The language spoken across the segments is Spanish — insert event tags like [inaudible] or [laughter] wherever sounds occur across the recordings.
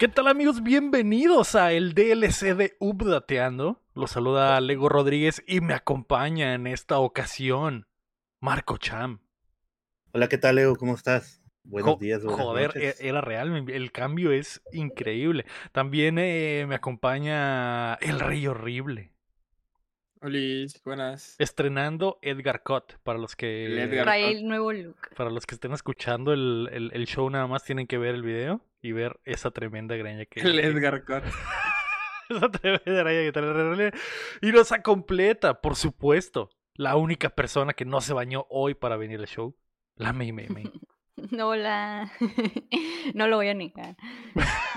¿Qué tal amigos? Bienvenidos a el DLC de Updateando. Los saluda Lego Rodríguez y me acompaña en esta ocasión Marco Cham. Hola, ¿qué tal Lego? ¿Cómo estás? Buenos días, buenas Joder, e-, era real, el cambio es increíble. También eh, me acompaña el Rey Horrible. Hola, buenas. Estrenando Edgar Cott, para los que... Trae el nuevo look. Para los que estén escuchando el, el, show, nada más tienen que ver el video y ver esa tremenda greña que... [laughs] El Edgar Cott. [laughs] esa tremenda greña que trae. Y nos completa, por supuesto, la única persona que no se bañó hoy para venir al show, la May May May. Hola. no lo voy a negar.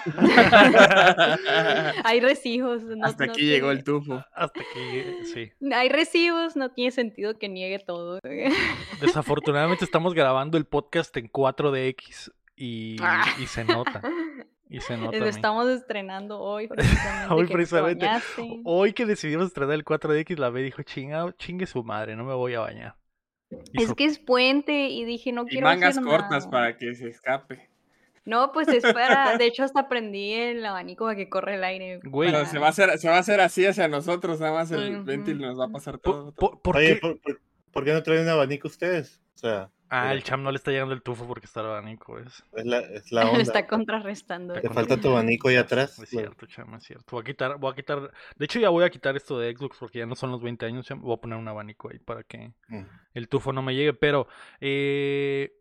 [laughs] Hay recibos. Hasta aquí llegó el tufo. Hasta aquí, sí. Hay recibos, no tiene sentido que niegue todo. Desafortunadamente estamos grabando el podcast en 4DX y, ah. y se [laughs] nota. Y se nota. Lo estamos estrenando hoy. [laughs] hoy precisamente. Hoy que decidimos estrenar el 4DX, la B dijo, chinga, chingue su madre, no me voy a bañar. Es que es puente y dije, no quiero mangas cortas para que se escape. No, pues espera. De [laughs] hecho, hasta prendí el abanico para que corre el aire. Güey. se va, a hacer, se va a hacer así hacia nosotros, nada más el ventil nos va a pasar todo. ¿Por, qué? ¿por, qué no traen un abanico ustedes? O sea. Ah, el cham no le está llegando el tufo porque está el abanico. Es, es, la, es la [laughs] onda. está contrarrestando. Te falta tu abanico ahí atrás. Es cierto, cham, es cierto. Voy a quitar, voy a quitar. De hecho, ya voy a quitar esto de Xbox porque ya no son los 20 años. Voy a poner un abanico ahí para que mm. el tufo no me llegue. Pero, eh,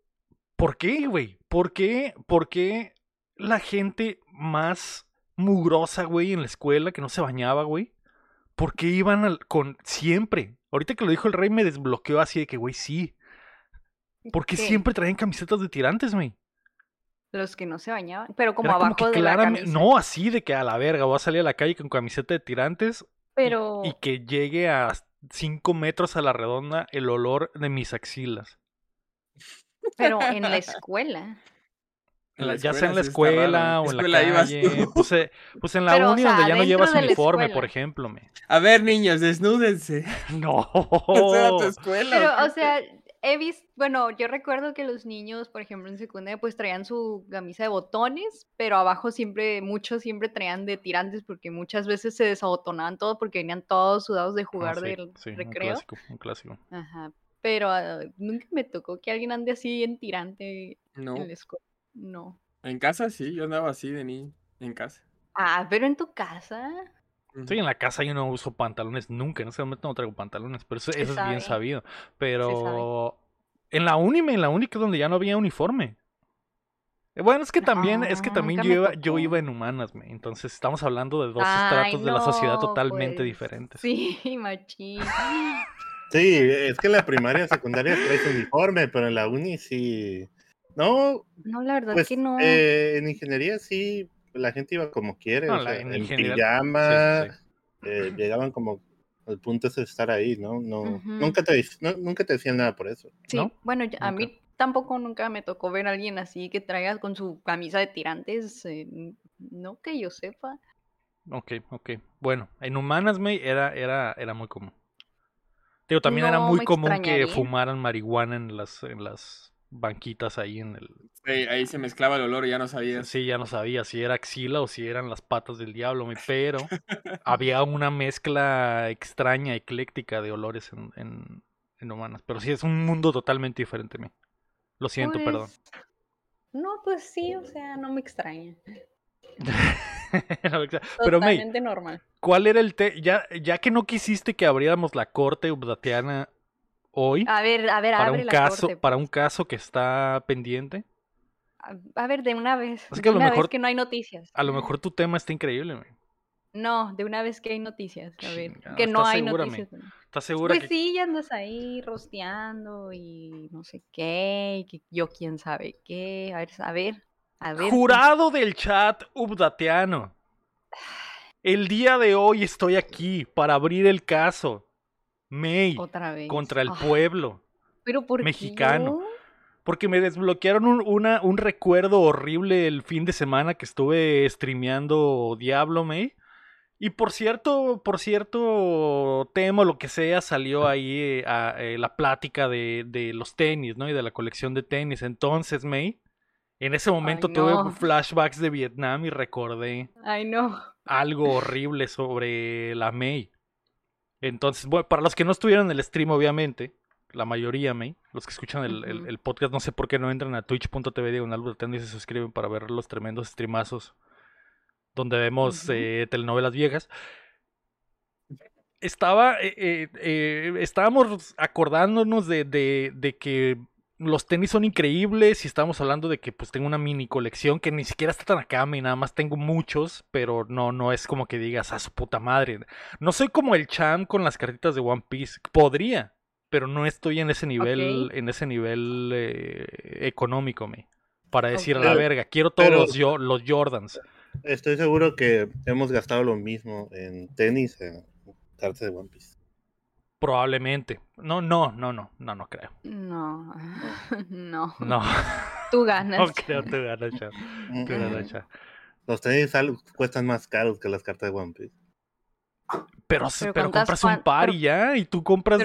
¿por qué, güey? ¿Por qué? ¿Por qué la gente más mugrosa, güey, en la escuela que no se bañaba, güey? ¿Por qué iban con siempre? Ahorita que lo dijo el rey me desbloqueó así de que, güey, sí ¿Por qué siempre traen camisetas de tirantes, güey? Los que no se bañaban, pero como abajo de la camiseta. No, así de que a la verga, voy a salir a la calle con camiseta de tirantes pero... y, que llegue a 5 metros a la redonda el olor de mis axilas. Pero en la [laughs] escuela. ya sea en la escuela o en la calle. Pues, eh, pues, en la uni donde ya no llevas uniforme, por ejemplo. Me. A ver, niños, desnúdense. [laughs] No. [laughs] tu escuela. Pero, o sea, he visto, bueno, yo recuerdo que los niños, por ejemplo, en secundaria, pues traían su camisa de botones, pero abajo siempre, muchos siempre traían de tirantes porque muchas veces se desabotonaban todo porque venían todos sudados de ah, jugar del recreo. Un clásico, un clásico. Ajá. Pero ah, nunca me tocó que alguien ande así en tirante no. en la escuela. No. En casa sí, yo andaba así de niño, en casa. Ah, pero en tu casa. Sí, en la casa yo no uso pantalones nunca, en ese momento no traigo pantalones, pero eso, es bien sabido. Pero en la uni, en la uni que es donde ya no había uniforme. Eh, bueno, es que también, es que también yo iba, yo iba en humanas, me. entonces estamos hablando de dos estratos de la sociedad totalmente pues, diferentes. Sí, [laughs] machín. Sí, es que en la primaria, secundaria traes uniforme, pero en la uni sí. No. No, la verdad es pues, que no. Eh, en ingeniería sí, la gente iba como quiere, o sea, en, pijama, eh, llegaban como el punto es estar ahí, ¿no? no nunca, te, nunca te decían nada por eso. Sí, bueno, a mí tampoco nunca me tocó ver a alguien así que traiga con su camisa de tirantes, eh, no que yo sepa. Ok, ok. Bueno, en Humanas me era, era, era muy común. Digo, también era muy común que fumaran marihuana en las, en las banquitas ahí en el... ahí se mezclaba el olor y ya no sabía. Sí, ya no sabía si era axila o si eran las patas del diablo, pero [laughs] había una mezcla extraña, ecléctica de olores en, en, humanas. Pero sí, es un mundo totalmente diferente a mí. Lo siento, perdón. Pues, no, pues sí, o sea, no me extraña. [laughs] Pero Totalmente normal. ¿Cuál era el te ya ya que no quisiste que abriéramos la corte ubdatiana hoy. A ver, a ver, para un caso, para un caso que está pendiente. A, ver, de una vez. de una vez que no hay noticias. A lo mejor tu tema está increíble, No, de una vez que hay noticias. A ver, que no hay noticias. ¿Estás segura? Pues sí, ya andas ahí rosteando y no sé qué, y yo quién sabe qué. A ver, a ver, a ver. Jurado del chat ubdateano. [sighs] El día de hoy estoy aquí para abrir el caso. May contra el pueblo ¿Pero por mexicano. Porque me desbloquearon un, una, un recuerdo horrible el fin de semana que estuve streameando Diablo May. Y por cierto, por cierto tema, lo que sea, salió ahí eh, a, eh, la plática de, de, los tenis, ¿no? Y de la colección de tenis. Entonces, May, En ese momento tuve flashbacks de Vietnam y recordé Ay, no. algo horrible sobre la May. Entonces, bueno, para los que no estuvieron en el stream, obviamente, la mayoría, May, los que escuchan el, podcast, no sé por qué no entran a twitch.tv diagonal y se suscriben para ver los tremendos streamazos donde vemos eh, telenovelas viejas. Estaba, eh, eh, estábamos acordándonos de, de, de que los tenis son increíbles y estamos hablando de que pues tengo una mini colección que ni siquiera está tan acá, y nada más tengo muchos, pero no, no es como que digas a su puta madre. No soy como el Cham con las cartitas de One Piece. Podría, pero no estoy en ese nivel, en ese nivel eh, económico, me. Para decir a la verga, quiero todos los, los Jordans. Estoy seguro que hemos gastado lo mismo en tenis, en cartas de One Piece. Probablemente. No, no, no, no, no, no creo. No, [laughs] no. No. Tú ganas. [laughs] No creo, tú ganas, chao. Tú ganas, chao. Los tenis cuestan más caros que las cartas de One Piece. Pero, pero, compras un par y ya, y tú compras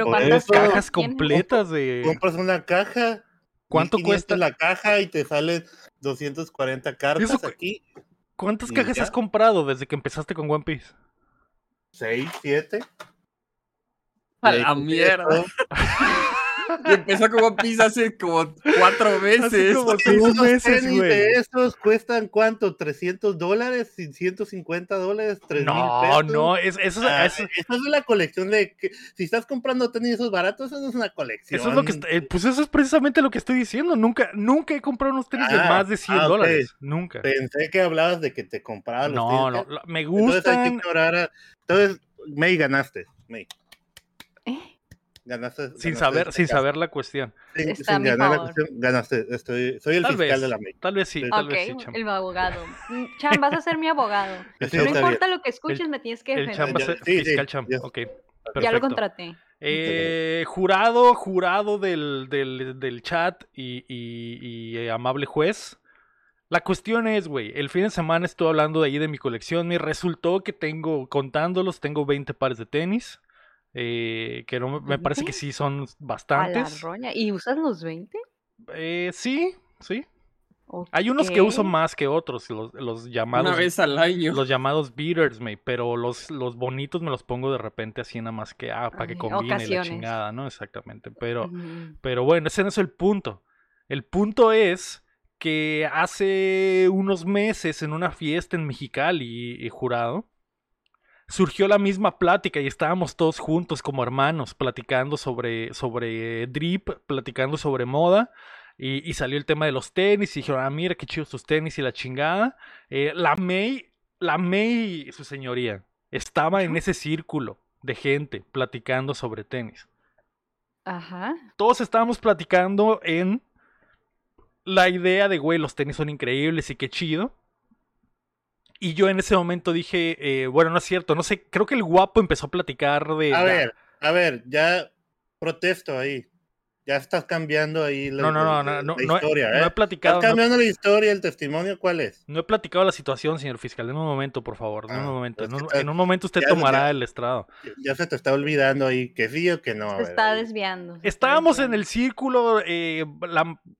cajas completas de. Compras una caja. ¿Cuánto cuesta la caja y te salen 240 cartas aquí? ¿Cuántas cajas has comprado desde que empezaste con One Piece? ¿Seis, siete? A la mierda. y empezó como pizza hace como cuatro meses. como meses, güey. de estos cuestan cuánto? ¿300 dólares? ¿150 dólares? ¿3 no, pesos? no, es, eso, ah, eso, es la colección de que si estás comprando tenis esos baratos, eso no es una colección. Eso es lo que eh, pues eso es precisamente lo que estoy diciendo. Nunca, nunca he comprado unos tenis de ah, más de 100 ah, dólares. Nunca. Pensé que hablabas de que te compraba los no, tenis. No, no, me gustan. Entonces hay que ignorar Entonces, May ganaste, May. Ganaste, sin saber, sin saber la cuestión. Sin, ganar la cuestión, ganaste. Estoy, soy el fiscal de la MEI. Tal vez sí, tal vez sí, Cham. El abogado. Mm, Cham, vas a ser mi abogado. [laughs] no importa lo que escuches, me tienes que defender. El Cham va a ser fiscal Cham. Ok. Ya lo contraté. Eh, jurado, jurado del, del, del chat y, y, y eh, amable juez. La cuestión es, güey, el fin de semana estuve hablando de ahí de mi colección. Me resultó que tengo, contándolos, tengo 20 pares de tenis. Eh, que no, me parece que sí son bastantes. ¿Y usas los 20? Eh, sí, sí. Hay unos que uso más que otros, los, los llamados. Una vez al año. Los llamados beaters, me, pero los, los bonitos me los pongo de repente así nada más que ah, para que combine la chingada, ¿no? Exactamente. Pero, pero bueno, ese no es el punto. El punto es que hace unos meses en una fiesta en Mexicali, y jurado, surgió la misma plática y estábamos todos juntos como hermanos platicando sobre, sobre drip, platicando sobre moda. Y, salió el tema de los tenis y dijeron, ah, mira qué chidos tus tenis y la chingada. Eh, la May, la May, su señoría, estaba en ese círculo de gente platicando sobre tenis. Ajá. Todos estábamos platicando en la idea de, güey, los tenis son increíbles y qué chido. Y yo en ese momento dije, eh, bueno, no es cierto, no sé, creo que el guapo empezó a platicar de... A ver, a ver, ya protesto ahí. Ya estás cambiando ahí la, no, no, no, no, historia, ¿eh? No he platicado. ¿Estás cambiando la historia, el testimonio? ¿Cuál es? No he platicado la situación, señor fiscal. En un momento, por favor. En un ah, momento. En un, momento usted tomará el estrado. Ya se te está olvidando ahí que sí o que no. Se está desviando. Estábamos en el círculo. Eh,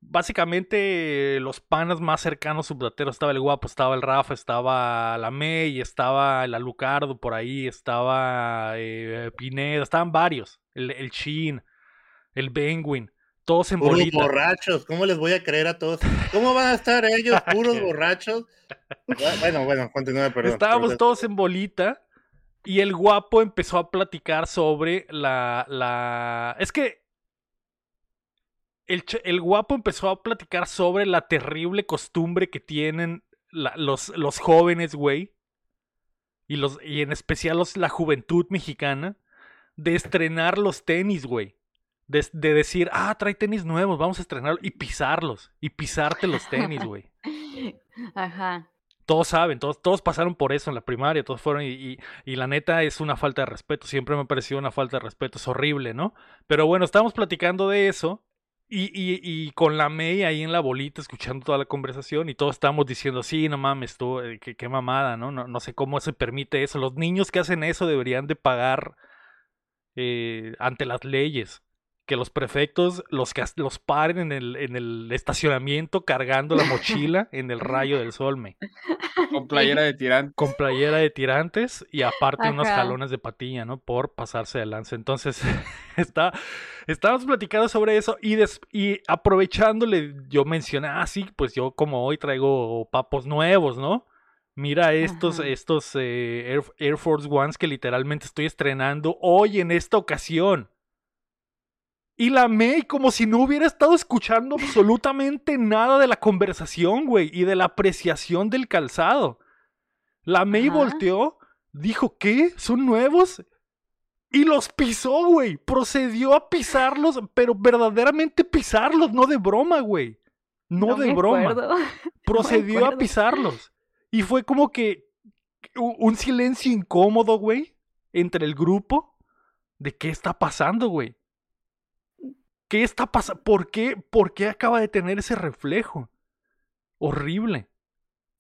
básicamente, los panas más cercanos subdateros. Estaba el guapo, estaba el Rafa, estaba la May, estaba el Alucardo por ahí, estaba eh, Pineda, estaban varios. El, el Chin el Penguin, todos en puros borrachos, ¿cómo les voy a creer a todos? ¿Cómo van a estar ellos [laughs] puros borrachos? Bueno, bueno, continúe, perdón. Estábamos todos en bolita y el guapo empezó a platicar sobre la... la... Es que el, el, guapo empezó a platicar sobre la terrible costumbre que tienen los, los jóvenes, güey. Y, los, y en especial los, la juventud mexicana. De estrenar los tenis, güey. De, decir, ah, trae tenis nuevos, vamos a estrenarlos y pisarlos. Y pisarte los tenis, güey. [laughs] Ajá. Todos saben, todos, todos pasaron por eso en la primaria, todos fueron y, y, la neta es una falta de respeto, siempre me ha parecido una falta de respeto, es horrible, ¿no? Pero bueno, estamos platicando de eso y, y, con la May ahí en la bolita escuchando toda la conversación y todos estamos diciendo, sí, no mames, tú, eh, qué, qué mamada, ¿no? ¿no? No sé cómo se permite eso, los niños que hacen eso deberían de pagar eh, ante las leyes que los prefectos los, los paren en el, en el estacionamiento cargando la mochila en el rayo del sol, me. Con playera de tirantes. Con playera de tirantes y aparte unos jalones de patilla, ¿no? Por pasarse de lance. Entonces, [laughs] está, estábamos platicando sobre eso y, y aprovechándole, yo mencioné, ah, sí, pues yo como hoy traigo papos nuevos, ¿no? Mira estos, estos eh, Air Force Ones que literalmente estoy estrenando hoy en esta ocasión. Y la May como si no hubiera estado escuchando absolutamente nada de la conversación, güey, y de la apreciación del calzado. La May volteó, dijo, ¿qué? ¿Son nuevos? Y los pisó, güey. Procedió a pisarlos, pero verdaderamente pisarlos, no de broma, güey. No, de broma. [laughs] Procedió a pisarlos. Y fue como que un silencio incómodo, güey, entre el grupo de qué está pasando, güey. ¿Qué está pasando? ¿Por qué? ¿Por qué acaba de tener ese reflejo? Horrible.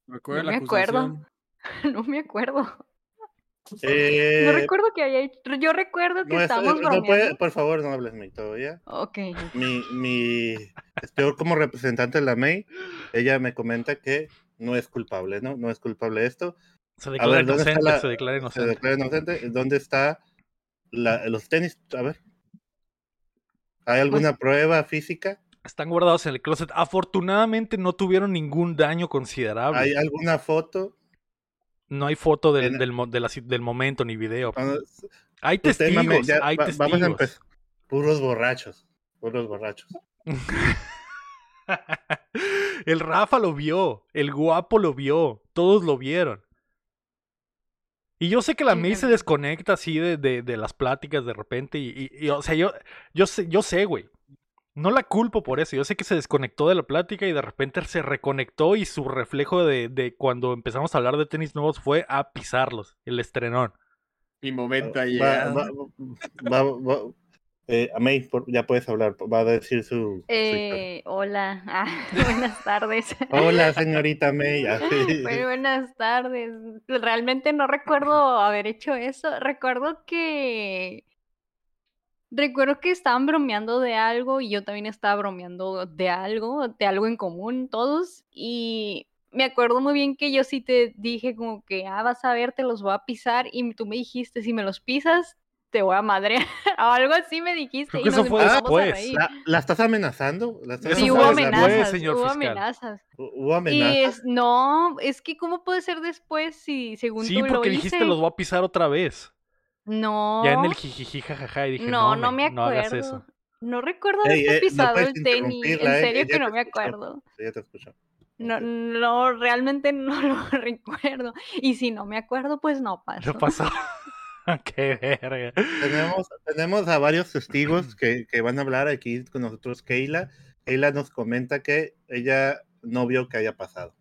no me acuerdo. [laughs] No me acuerdo. no eh, recuerdo que haya Yo recuerdo que estamos no puede, Por favor, no hables, May, todavía. Ok. Mi, mi... Peor como representante de la May, ella me comenta que no es culpable, ¿no? No es culpable esto. Se declara inocente, se declara inocente. Se declara inocente. ¿Dónde está la, los tenis? A ver. ¿Hay pues alguna prueba física? Están guardados en el closet. Afortunadamente no tuvieron ningún daño considerable. ¿Hay alguna foto? No hay foto del, del, del momento ni video. hay testigos, hay testigos. Vamos a empezar. Puros borrachos. Puros borrachos. [laughs] el Rafa lo vio. El guapo lo vio. Todos lo vieron. Y yo sé que la May se desconecta así de, de, las pláticas de repente. Y, o sea, yo, yo sé, yo sé, güey. No la culpo por eso. Yo sé que se desconectó de la plática y de repente se reconectó y su reflejo de, de cuando empezamos a hablar de tenis nuevos fue a pisarlos, el estrenón. Mi momento ahí. Eh, ya puedes hablar, va a decir su... Eh, hola, [laughs] ah, buenas tardes. [laughs] hola, señorita May. [laughs] buenas tardes. Realmente no recuerdo haber hecho eso. Recuerdo que... Recuerdo que estaban bromeando de algo y yo también estaba bromeando de algo, de algo en común todos. Y me acuerdo muy bien que yo sí te dije como que, ah, vas a ver, te los voy a pisar y tú me dijiste, si me los pisas, te voy a madrear [laughs] o algo así me dijiste. y eso fue después. ¿La, estás amenazando? sí, hubo amenazas, hubo amenazas. Hubo amenazas. Y no, es que ¿cómo puede ser después si según sí, tú porque dijiste los voy a pisar otra vez. No. Ya en el jijiji jajaja y dije no, no, me, acuerdo. No hagas eso. No recuerdo haber pisado el tenis. En eh, serio que no me acuerdo. Ella te escuchó. No, no, realmente no [laughs] lo recuerdo. Y si no me acuerdo, pues no pasó. No pasó. [laughs] Qué verga. Tenemos, tenemos a varios testigos [clears throat] que, que, van a hablar aquí con nosotros. Keila. Keila nos comenta que ella no vio que haya pasado.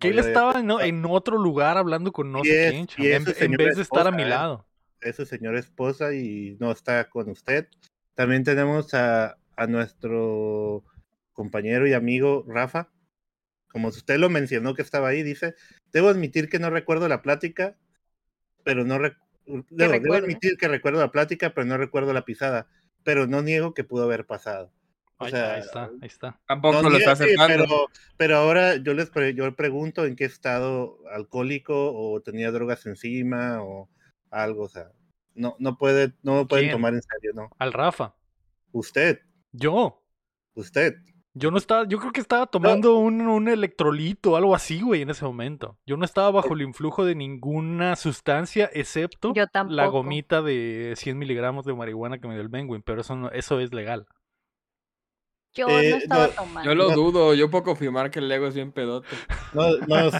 Keila estaba en, otro lugar hablando con no sé quién, en, vez de estar a mi lado. Es su señora esposa y no está con usted. También tenemos a, a nuestro compañero y amigo Rafa. Como usted lo mencionó que estaba ahí, dice, debo admitir que no recuerdo la plática, pero no, Debo, admitir que recuerdo la plática, pero no recuerdo la pisada. Pero no niego que pudo haber pasado. O sea, ahí está, ahí está. Tampoco lo está aceptando. Pero, pero, ahora yo les yo pregunto en qué estado alcohólico o tenía drogas encima o algo, o sea, no, no puede, no pueden tomar en serio, ¿no? Al Rafa. Usted. Yo. Usted. Yo no estaba, yo creo que estaba tomando un, un, electrolito o algo así, güey, en ese momento. Yo no estaba bajo el influjo de ninguna sustancia, excepto la gomita de 100 miligramos de marihuana que me dio el Benguin, pero eso, no, eso es legal. Yo no eh, estaba tomando. Yo lo dudo, yo puedo confirmar que el Lego es bien pedote. Nos, nos,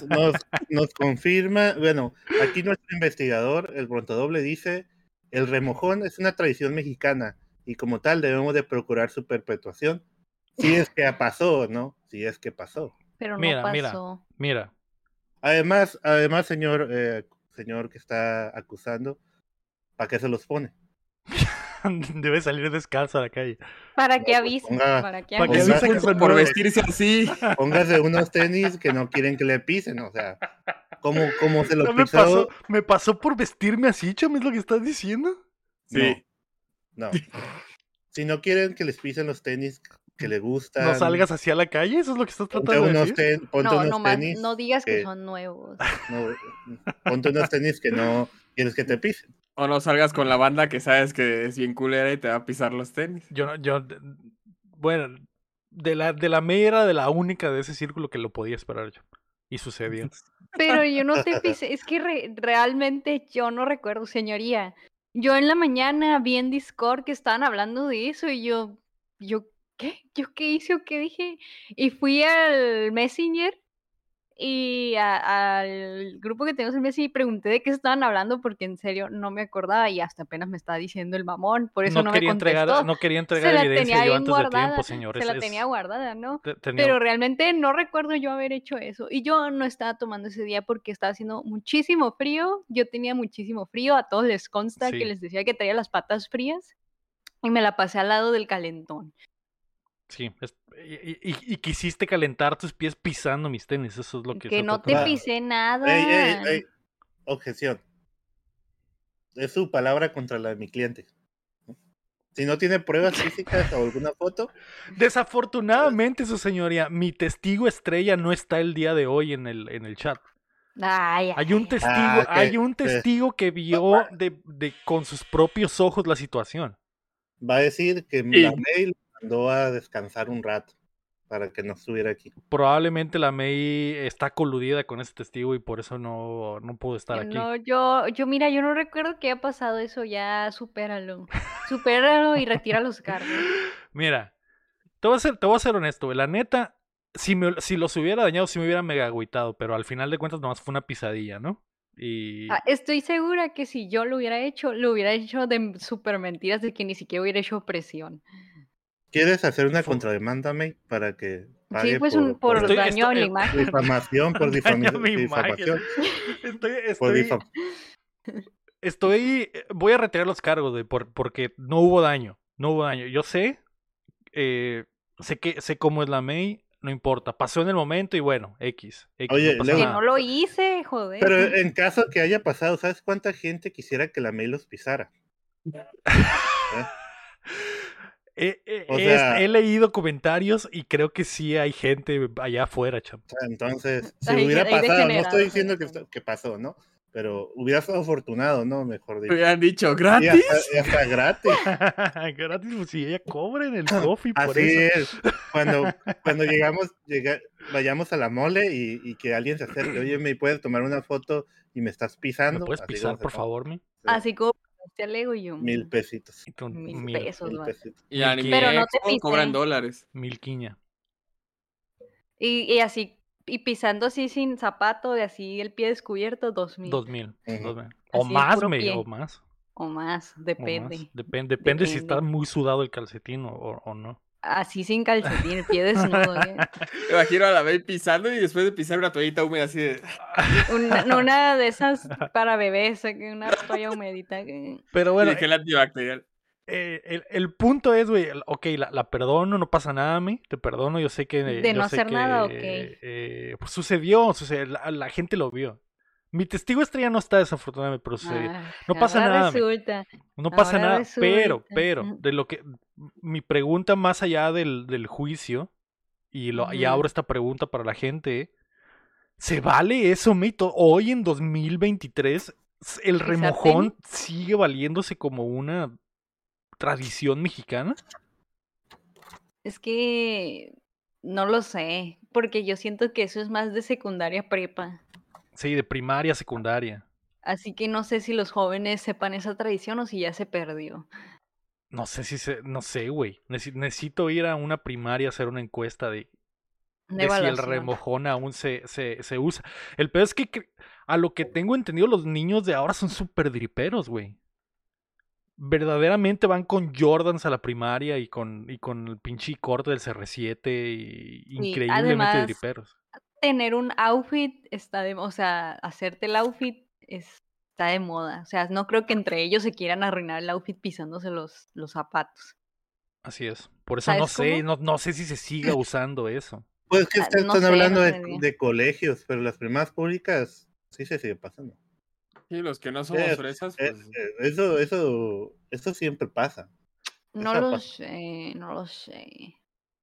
nos, confirma, bueno, aquí nuestro investigador, el Brontodoble, dice, el remojón es una tradición mexicana y como tal debemos de procurar su perpetuación si es que pasó, ¿no? Si es que pasó. Pero no mira, pasó. Mira, mira. Además, además, señor, eh, señor que está acusando, ¿para qué se los pone? [laughs] Debe salir descalzo a la calle. Para que pues avise. para que avise. por vestirse así. [laughs] Póngase unos tenis que no quieren que le pisen, o sea. ¿Cómo, cómo se los [laughs] no me pasó, me pasó por vestirme así, chame, es lo que estás diciendo. Sí. No. si no quieren que les pisen los tenis que les gustan. No salgas hacia la calle, eso es lo que estás tratando de decir. no, no, tenis no digas que, son nuevos. [laughs] ponte unos tenis que no quieres que te pisen. O no salgas con la banda que sabes que es bien culera y te va a pisar los tenis. Yo, yo, bueno, de la, de la mera, de la única de ese círculo que lo podía esperar yo. Y sucedió. [laughs] Pero yo no te pisé, es que realmente yo no recuerdo, señoría. Yo en la mañana vi en Discord que estaban hablando de eso y yo, yo, ¿qué? ¿Yo qué hice o qué dije? Y fui al Messenger y al grupo que tenemos en Messi pregunté de qué estaban hablando porque en serio no me acordaba y hasta apenas me estaba diciendo el mamón, por eso no, quería me entregar, no quería entregar evidencia yo antes de tiempo, señores. Se la tenía guardada, ¿no? Pero realmente no recuerdo yo haber hecho eso y yo no estaba tomando ese día porque estaba haciendo muchísimo frío, yo tenía muchísimo frío, a todos les consta que les decía que traía las patas frías y me la pasé al lado del calentón. Sí, y, quisiste calentar tus pies pisando mis tenis, eso es lo que... Que no te pisé nada. Objeción. Es su palabra contra la de mi cliente. Si no tiene pruebas [laughs] físicas o alguna foto. Desafortunadamente, su señoría, mi testigo estrella no está el día de hoy en el, en el chat. hay un testigo, ah, hay un testigo que vio de, de, con sus propios ojos la situación. Va a decir que la mail mandó a descansar un rato para que no estuviera aquí. Probablemente la May está coludida con ese testigo y por eso no, no pudo estar aquí. No, yo, yo, mira, yo no recuerdo que haya pasado eso, ya supéralo. supéralo y retira los cargos. [laughs] Mira, te voy a ser, te voy a ser honesto, la neta, si, me, si los hubiera dañado, si me hubiera mega agüitado, pero al final de cuentas nomás fue una pisadilla, ¿no? Y... Ah, estoy segura que si yo lo hubiera hecho, lo hubiera hecho de super mentiras de que ni siquiera hubiera hecho presión. ¿Quieres hacer una contrademanda, May, para que pague sí, pues por, por daño a la imagen. Difamación, por [laughs] difamación. Estoy, estoy, estoy, voy a retirar los cargos de por, porque no hubo daño, no hubo daño. Yo sé, eh, sé que sé cómo es la May, no importa. Pasó en el momento y bueno, X. Oye, no, que no lo hice, joder. Pero [laughs] en caso que haya pasado, ¿sabes cuánta gente quisiera que la May los pisara? [laughs] ¿Eh? He, leído comentarios y creo que sí hay gente allá afuera, chamo. Entonces, si hubiera pasado, no estoy diciendo que, pasó, ¿no? Pero hubiera sido afortunado, ¿no? Mejor dicho. Me han dicho, ¿gratis? Ya está, gratis. [laughs] gratis, pues si ella cobra en el [laughs] coffee por Así es. Cuando, [laughs] cuando llegamos, vayamos a la mole y, que alguien se acerque, oye, ¿me puedes tomar una foto y me estás pisando? ¿Me puedes pisar, por favor, mi? Así como te alego yo. Mil pesitos. Mil, pesos, mil pesitos. Y Pero no te cobran dólares. Mil quiña. Y, y, así, y pisando así sin zapato, de así el pie descubierto, dos mil. Dos mil. O más, me, o más. O más, depende. Depende, depende, si está muy sudado el calcetín o no así sin calcetín, el pie desnudo. ¿eh? [laughs] imagino a la vez pisando y después de pisar una toallita húmeda así de... Una, [laughs] de esas para bebés, una toalla humedita. Pero bueno... Y el antibacterial. Eh, el, el, punto es, güey, ok, la, la, perdono, no pasa nada a mí, te perdono, yo sé que... De no hacer nada, ok. Eh, pues sucedió, sucedió la, la, gente lo vio. Mi testigo estrella no está desafortunadamente, pero. Ah, no pasa nada. no pasa nada, pero, pero, de lo que mi pregunta más allá del, del juicio, y, lo, y abro esta pregunta para la gente, ¿se vale eso, Mito? Hoy en 2023, ¿el remojón sigue valiéndose como una tradición mexicana? Es que no lo sé, porque yo siento que eso es más de secundaria prepa. Sí, de primaria, secundaria. Así que no sé si los jóvenes sepan esa tradición o si ya se perdió. No sé si se, no sé, güey. Necesito ir a una primaria a hacer una encuesta de, de si el remojón aún se, se, se, usa. El peor es que a lo que tengo entendido, los niños de ahora son súper driperos, güey. Verdaderamente van con Jordans a la primaria y con, y con el pinche corte del CR7 y increíblemente driperos tener un outfit está de, o sea, hacerte el outfit está de moda. O sea, no creo que entre ellos se quieran arruinar el outfit pisándose los, los zapatos. Así es. Por eso no sé, no, no, sé si se siga [clears throat] usando eso. Pues que ah, están hablando de, colegios, pero las primas públicas sí se sigue pasando. Sí, los que no somos fresas, pues... eso, eso, eso siempre pasa. No lo sé, no lo sé.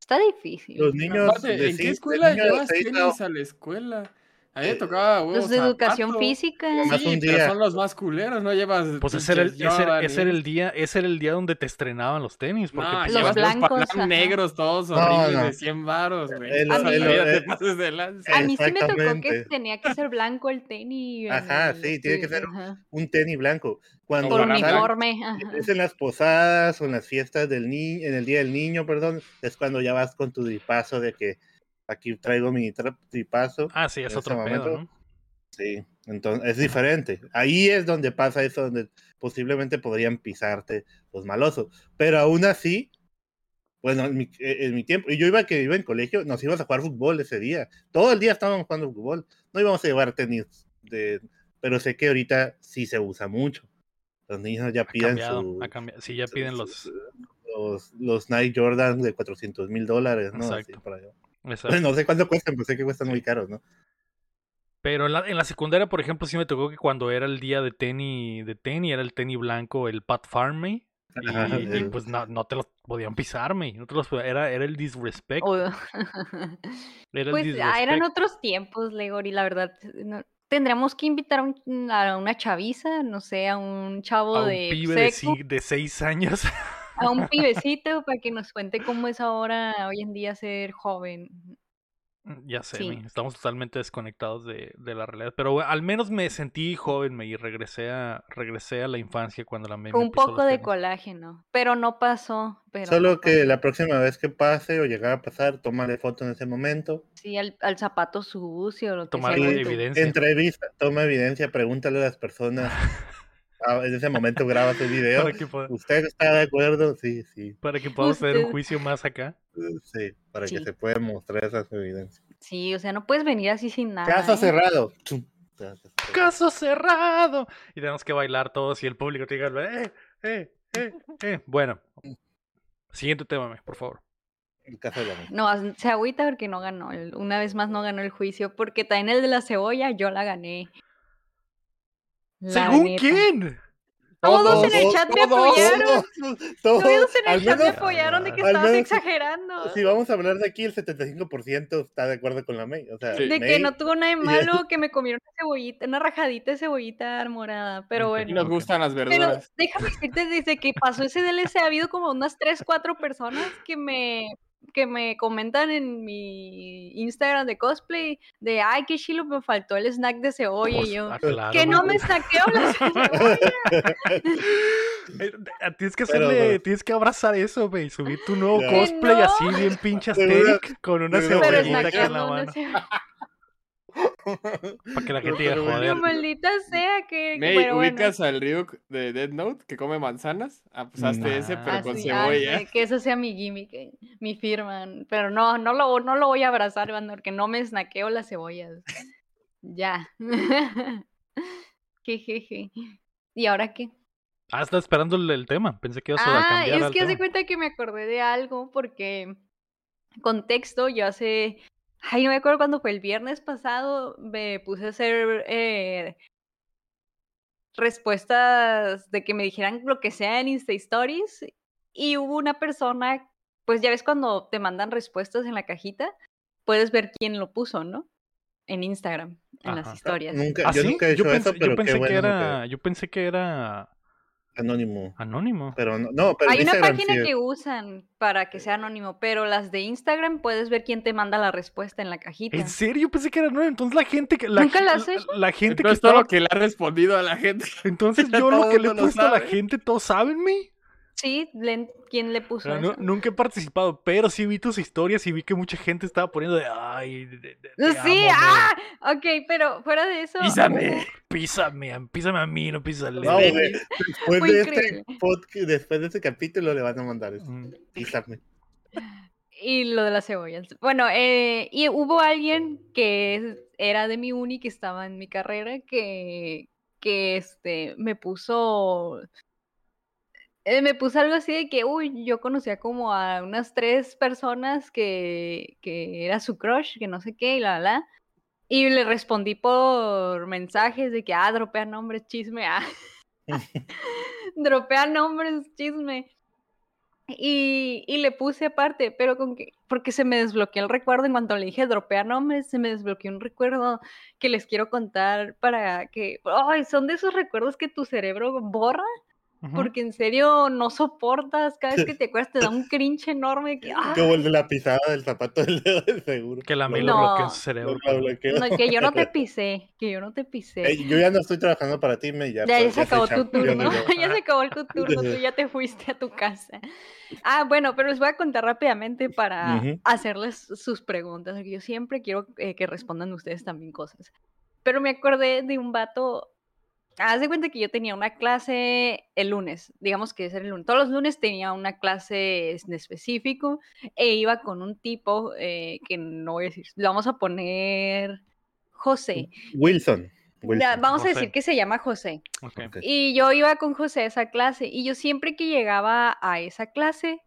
Está difícil. Los niños. ¿En qué escuela llevas tenis a la escuela? A mí me tocaba Los de educación física. Sí, pero son los más culeros, no llevas. Pues ese era, el, ese, era el día, ese era el día donde te estrenaban los tenis. Porque no, pues, los blancos. Los negros todos horribles de 100 varos, güey. a, mí, a mí sí me tocó que tenía que ser blanco el tenis. Ajá, sí, tiene que ser un tenis blanco. Cuando Por uniforme. Es en las posadas o en las fiestas del niño, en el día del niño, perdón, es cuando ya vas con tu paso de que Aquí traigo mi tripazo. Ah, sí, es otro pedo, Sí, entonces es diferente. Ahí es donde pasa eso, donde posiblemente podrían pisarte los malosos. Pero aún así, bueno, en mi, e, en mi tiempo, y yo iba que iba en colegio, nos íbamos a jugar fútbol ese día. Todo el día estábamos jugando fútbol. No íbamos a llevar tenis de, pero sé que ahorita sí se usa mucho. Los niños ya piden su, Sí, ya piden los... los... los Nike Jordan de 400 mil dólares, ¿no? Exacto. [laughs] No sé cuánto cuestan, pero sé que cuestan muy caros, ¿no? Pero en la, en la, secundaria, por ejemplo, sí me tocó que cuando era el día de tenis, de tenis, era el tenis blanco, el Pat Farme. Y, pues no, no, te los podían pisarme, no te los era, era el disrespect. [laughs] era pues eran otros tiempos, Legori, la verdad. tendríamos que invitar a, una chaviza, no sé, a un chavo a un de. Pibe de, de seis años. [laughs] a un pibecito para que nos cuente cómo es ahora, hoy en día, ser joven. Mm, ya sé, estamos totalmente desconectados de, la realidad. Pero al menos me sentí joven me, y regresé a, regresé a la infancia cuando la me. Un poco de colágeno, pero no pasó. Solo que la próxima vez que pase o llegara a pasar, tómale foto en ese momento. Sí, al, zapato sucio, lo que evidencia. Entrevista, toma evidencia, pregúntale a las personas. [laughs] Ah, en ese momento graba el video. ¿Usted está de acuerdo? Sí, sí. Para que podamos hacer un juicio más acá. Sí, para que se puedan mostrar esas evidencias. Sí, o sea, no puedes venir así sin nada. Caso ¿eh? cerrado. Caso cerrado. Y tenemos que bailar todos y el público te diga, eh, eh, eh, eh. Bueno, siguiente tema, por favor. El caso de la no, se agüita porque no ganó. Una vez más no ganó el juicio porque también el de la cebolla yo la gané. ¿Según quién? Todos, en el chat me apoyaron. [laughs] Todos, en el chat me apoyaron de que estabas exagerando. Si vamos a hablar de aquí, el 75% está de acuerdo con la May. O sea, de que no tuvo nada de [laughs] malo, que me comieron una cebollita, una rajadita de cebollita morada. Pero bueno. Y nos gustan las verduras. Pero déjame decirte, desde que pasó ese DLC ha habido como unas 3, 4 personas que me que me comentan en mi Instagram de cosplay de ay qué chilo me faltó el snack de cebolla y pues, yo ah, que no me saqueo la [laughs] cebolla eh, tienes que hacerle tienes que abrazar eso güey subir tu nuevo cosplay así bien pinche [laughs] steak con una cebollita aquí en la mano para que la [laughs] gente diga, joder. maldita sea que. May, ¿ubicas al Ryuk de Dead Note que come manzanas? Ah, pues hazte ese, pero ah, con cebolla. que eso sea mi gimmick, eh, mi firma. Pero no, no lo, no lo voy a abrazar, porque no me snaqueo las cebollas. ya. [laughs] Jejeje. ¿Y ahora qué? Ah, está esperando el, tema. Pensé que ibas a ah, cambiar. Es que hace cuenta que me acordé de algo porque. Contexto, yo hace Ay, no me acuerdo cuando fue el viernes pasado, me puse a hacer eh, respuestas de que me dijeran lo que sea en Insta Stories y hubo una persona, pues ya ves cuando te mandan respuestas en la cajita, puedes ver quién lo puso, ¿no? En Instagram, en las historias. Nunca, ¿Ah, yo nunca he hecho eso, pero pensé que era, yo pensé que era Anónimo. Anónimo. Pero no, pero Hay una página que usan para que sea anónimo, pero las de Instagram puedes ver quién te manda la respuesta en la cajita. ¿En serio? Pensé que era anónimo. Entonces la gente que. La, ¿Nunca has La, gente que. todo lo que le ha respondido a la gente. Entonces [laughs] yo lo que le he puesto a la gente, ¿todos saben mí? Sí, ¿quién le puso eso? nunca he participado, pero sí vi tus historias y vi que mucha gente estaba poniendo de ay. sí, ah, ok, pero fuera de eso. Písame, písame, písame a mí, no písale. No, [laughs] después, de este podcast, después de este capítulo le van a mandar eso. Písame. Y lo de las cebollas. Bueno, eh, y hubo alguien que era de mi uni, que estaba en mi carrera, que, que este, me puso eh, me puse algo así de que, uy, yo conocía como a unas tres personas que, que era su crush, que no sé qué, y la, la. Y le respondí por mensajes de que, ah, dropea nombres, chisme, ah. [laughs] [laughs] dropea nombres, chisme. Y, y, le puse aparte, pero con que, porque se me desbloqueó el recuerdo en cuanto le dije dropear nombres, se me desbloqueó un recuerdo que les quiero contar para que, ay, son de esos recuerdos que tu cerebro borra porque en serio no soportas, cada vez que [laughs] te acuerdas te da un cringe enorme. Que, [laughs] Como el de la pisada del zapato del dedo de seguro. Que la mí lo bloqueó su cerebro. No, que yo no te [laughs] pisé, que yo no te pisé. yo ya no estoy trabajando para ti, me ya. Ya, ya se acabó tu turno, ya se acabó el turno, tú ya te fuiste a tu casa. Ah, bueno, pero les voy a contar rápidamente para hacerles sus preguntas, yo siempre quiero eh, que respondan ustedes también cosas. Pero me acordé de un vato haz de cuenta que yo tenía una clase el lunes, digamos que es el lunes. Todos los lunes tenía una clase en específico e iba con un tipo eh, que no voy a decir, le vamos a poner José. Wilson. vamos a decir que se llama José. Y yo iba con José a esa clase y yo siempre que llegaba a esa clase,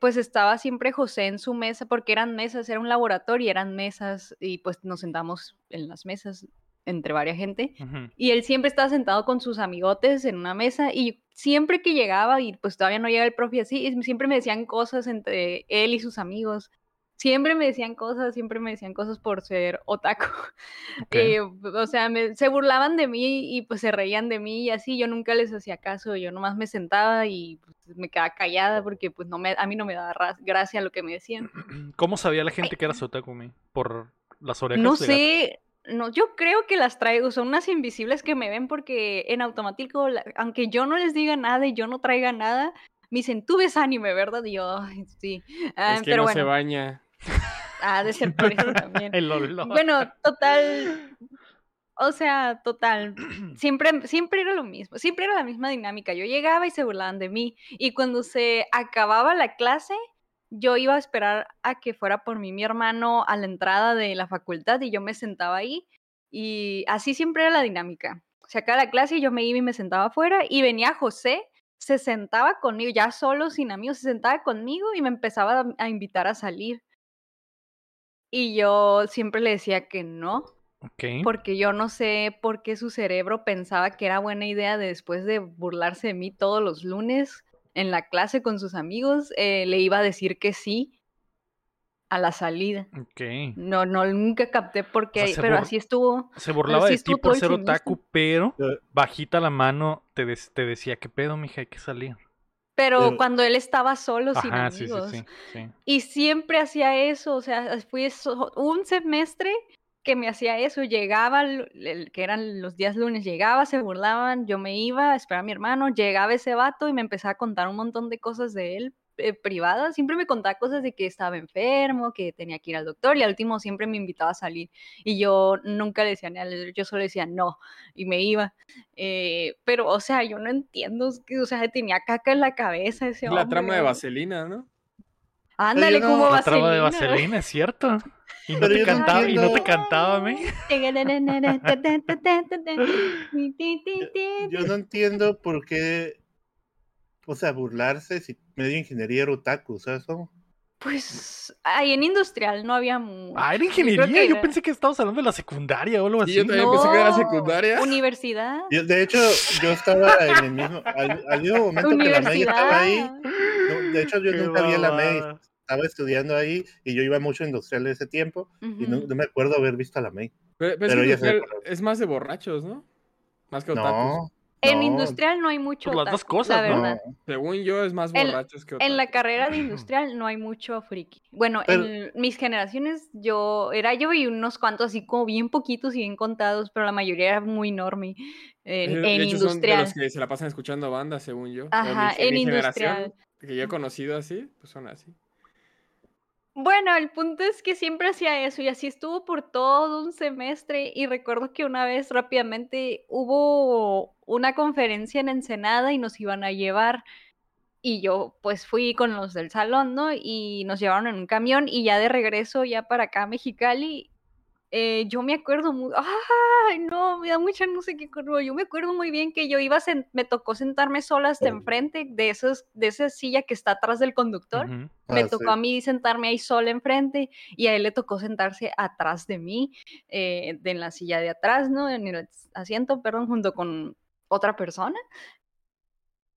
pues estaba siempre José en su mesa porque eran mesas, era un laboratorio, eran mesas y pues nos sentamos en las mesas entre varias gente, y él siempre estaba sentado con sus amigotes en una mesa, y siempre que llegaba, y pues todavía no llega el profe así, siempre me decían cosas entre él y sus amigos, siempre me decían cosas, siempre me decían cosas por ser otaku. [laughs] Eh, o sea, se burlaban de mí y pues se reían de mí y así, yo nunca les hacía caso, yo nomás me sentaba y pues, me quedaba callada porque pues no me, a mí no me daba gracia lo que me decían. [clears throat] ¿Cómo sabía la gente que era otaku, por las orejas? No sé, no, yo creo que las traigo, son unas invisibles que me ven porque en automático, aunque yo no les diga nada y yo no traiga nada, me dicen, tú ves anime, ¿verdad? Y yo, sí. Ah, es que no se baña. Ah, de ser por eso también. [laughs] Bueno, total, o sea, total, [clears throat] siempre, siempre era lo mismo, siempre era la misma dinámica. Yo llegaba y se burlaban de mí. Y cuando se acababa la clase, yo iba a esperar a que fuera por mí mi hermano a la entrada de la facultad y yo me sentaba ahí y así siempre era la dinámica. Se acaba la clase y yo me iba y me sentaba afuera y venía José, se sentaba conmigo, ya solo, sin amigos, se sentaba conmigo y me empezaba a, invitar a salir. Y yo siempre le decía que no, Porque yo no sé por qué su cerebro pensaba que era buena idea después de burlarse de mí todos los lunes en la clase con sus amigos, eh, le iba a decir que sí a la salida. Ok. No, no, nunca capté por qué, pero así estuvo. Se burlaba de ti por ser otaku, pero bajita la mano te, te decía, ¿qué pedo, mija? Hay que salir. Pero cuando él estaba solo, sin amigos. Sí, sí, sí, y siempre hacía eso, o sea, fui un semestre que me hacía eso, llegaba, que eran los días lunes, llegaba, se burlaban, yo me iba a esperar a mi hermano, llegaba ese vato y me empezaba a contar un montón de cosas de él eh, privadas, siempre me contaba cosas de que estaba enfermo, que tenía que ir al doctor y al último siempre me invitaba a salir y yo nunca le decía nada, yo solo decía no y me iba, eh, pero o sea, yo no entiendo, o sea, tenía caca en la cabeza ese La trama de vaselina, ¿no? Ándale, como vaselina. De vaselina, es cierto. Y no, te cantaba, y no te cantaba a mí. [laughs] Yo no entiendo por qué, o sea, burlarse si medio ingeniería era otaku, ¿sabes cómo? Pues ahí en industrial no había mucho. Ah, era ingeniería. Yo, pensé que estábamos hablando de la secundaria o algo así. yo también pensé que era secundaria. Universidad. de hecho, yo estaba en el mismo. Al, mismo momento que la May estaba ahí. de hecho, yo nunca vi a la May estaba estudiando ahí y yo iba mucho a industrial de ese tiempo y no, me acuerdo haber visto a la May. Pero, es, más de borrachos, ¿no? Más que otakus. En industrial no hay mucho. Pues las dos cosas, ¿no? Según yo, es más borrachos que otakus. En la carrera de [clears throat] industrial no hay mucho friki. Bueno, en mis generaciones, yo era yo y unos cuantos así como bien poquitos y bien contados, pero la mayoría era muy enorme. En, en industrial. Son de los que se la pasan escuchando bandas, según yo. Ajá, en industrial. Que yo he conocido así, pues son así. Bueno, el punto es que siempre hacía eso y así estuvo por todo un semestre y recuerdo que una vez rápidamente hubo una conferencia en Ensenada y nos iban a llevar y yo pues fui con los del salón, ¿no? Y nos llevaron en un camión y ya de regreso ya para acá a Mexicali eh, yo me acuerdo muy, ay, no, me da mucha no sé qué. Yo me acuerdo muy bien que yo iba, me tocó sentarme sola hasta enfrente de, esos, de esa silla que está atrás del conductor. Me ah, tocó a mí sentarme ahí sola enfrente y a él le tocó sentarse atrás de mí, eh, en la silla de atrás, ¿no? En el asiento, perdón, junto con otra persona.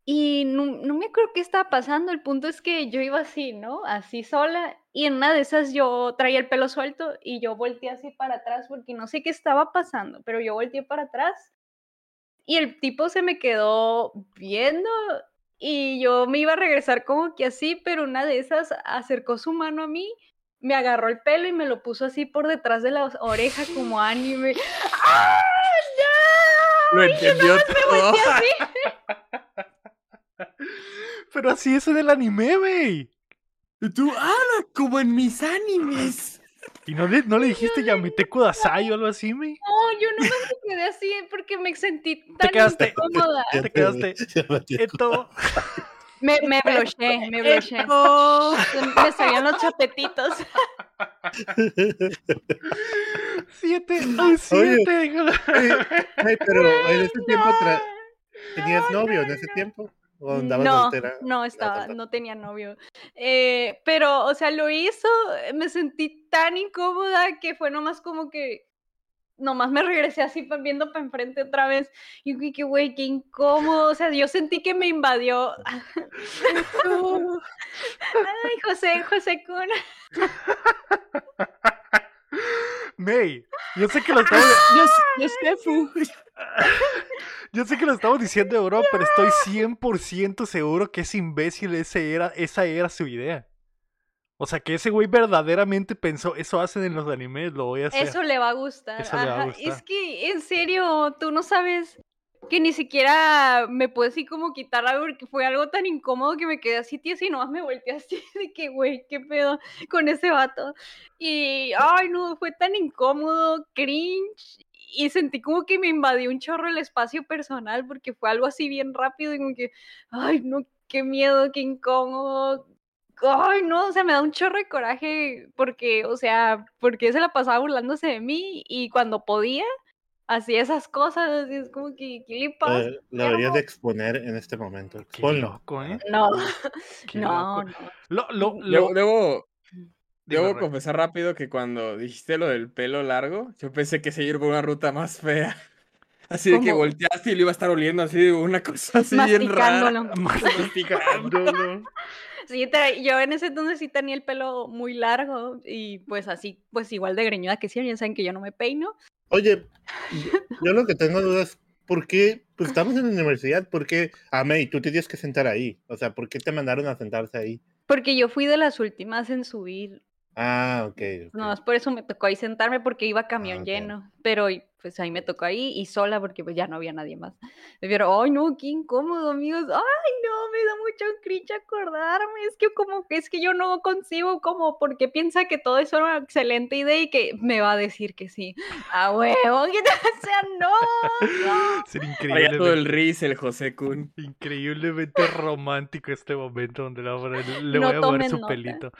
Y no, me acuerdo qué estaba pasando. El punto es que yo iba así, ¿no? Así sola. Y en una de esas yo traía el pelo suelto y yo volteé así para atrás porque no sé qué estaba pasando, pero yo volteé para atrás y el tipo se me quedó viendo y yo me iba a regresar como que así, pero una de esas acercó su mano a mí, me agarró el pelo y me lo puso así por detrás de la oreja como anime. [laughs] ¡Ah! ¡No! Lo entendió todo. [laughs] Pero así es del anime, güey. Tú, ah, como en mis animes. ¿Y no le, no le dijiste Yamete Kudasai o algo así, güey? No, yo no me quedé así porque me sentí tan incómoda. Te quedaste. Esto. Me, me [laughs] bloché, me bloché. Me salían los chapetitos. [laughs] Siete, ay, siete. Ay, pero en ese tiempo tenías novio en ese tiempo no, No, estaba, no tenía novio. Eh, pero, o sea, lo hizo, me sentí tan incómoda que fue nomás como que nomás me regresé así viendo para enfrente otra vez. Y dije, güey, qué incómodo. O sea, yo sentí que me invadió. [laughs] [laughs] Ay, José, José Kun. [laughs] May, yo sé que lo estamos. Yo, yo, [laughs] yo sé que lo estamos diciendo de pero estoy 100% seguro que ese imbécil ese era, esa era su idea. O sea, que ese güey verdaderamente pensó, eso hacen en los animes, lo voy a hacer. Eso le va a gustar. Es que, en serio, tú no sabes que ni siquiera me puedes así como quitar algo porque fue algo tan incómodo que me quedé así, tío, y nomás me volteé así [laughs] de que, güey, qué pedo con ese vato. Y, ay, no, fue tan incómodo, cringe, y sentí como que me invadió un chorro el espacio personal porque fue algo así bien rápido y como que, ay, no, qué miedo, qué incómodo. Ay, no, o sea, me da un chorro de coraje porque, o sea, porque se la pasaba burlándose de mí y cuando podía, hacía esas cosas y es como que, ¿qué le pasa? Eh, la deberías de exponer en este momento. Loco, ¿eh? No, [laughs] no, no. Lo, lo, Luego, Debo confesar rápido que cuando dijiste lo del pelo largo, yo pensé que se iba por una ruta más fea. [laughs] Así de que volteaste y lo iba a estar oliendo así, una cosa así bien rara. Masticándolo. [laughs] Sí, yo en ese entonces sí tenía el pelo muy largo y pues así, pues igual de greñuda que sí, ya saben que yo no me peino. Oye, yo lo que tengo dudas, ¿por qué? Pues estamos en la universidad, ¿por qué? Ah, May, tú te tienes que sentar ahí. O sea, ¿por qué te mandaron a sentarse ahí? Porque yo fui de las últimas en subir Ah, ok. No, es por eso me tocó ahí sentarme porque iba camión ah, lleno, pero pues ahí me tocó ahí y sola porque pues ya no había nadie más. Me vieron, ay no, qué incómodo, amigos. Ay no, me da mucho cringe acordarme. Es que como que es que yo no concibo como porque piensa que todo eso era una excelente idea y que me va a decir que sí. Ah, huevo, que o sea, no. no. Sería increíble. todo el ris, el José Kun. Increíblemente romántico este momento donde le, voy a mover su pelito.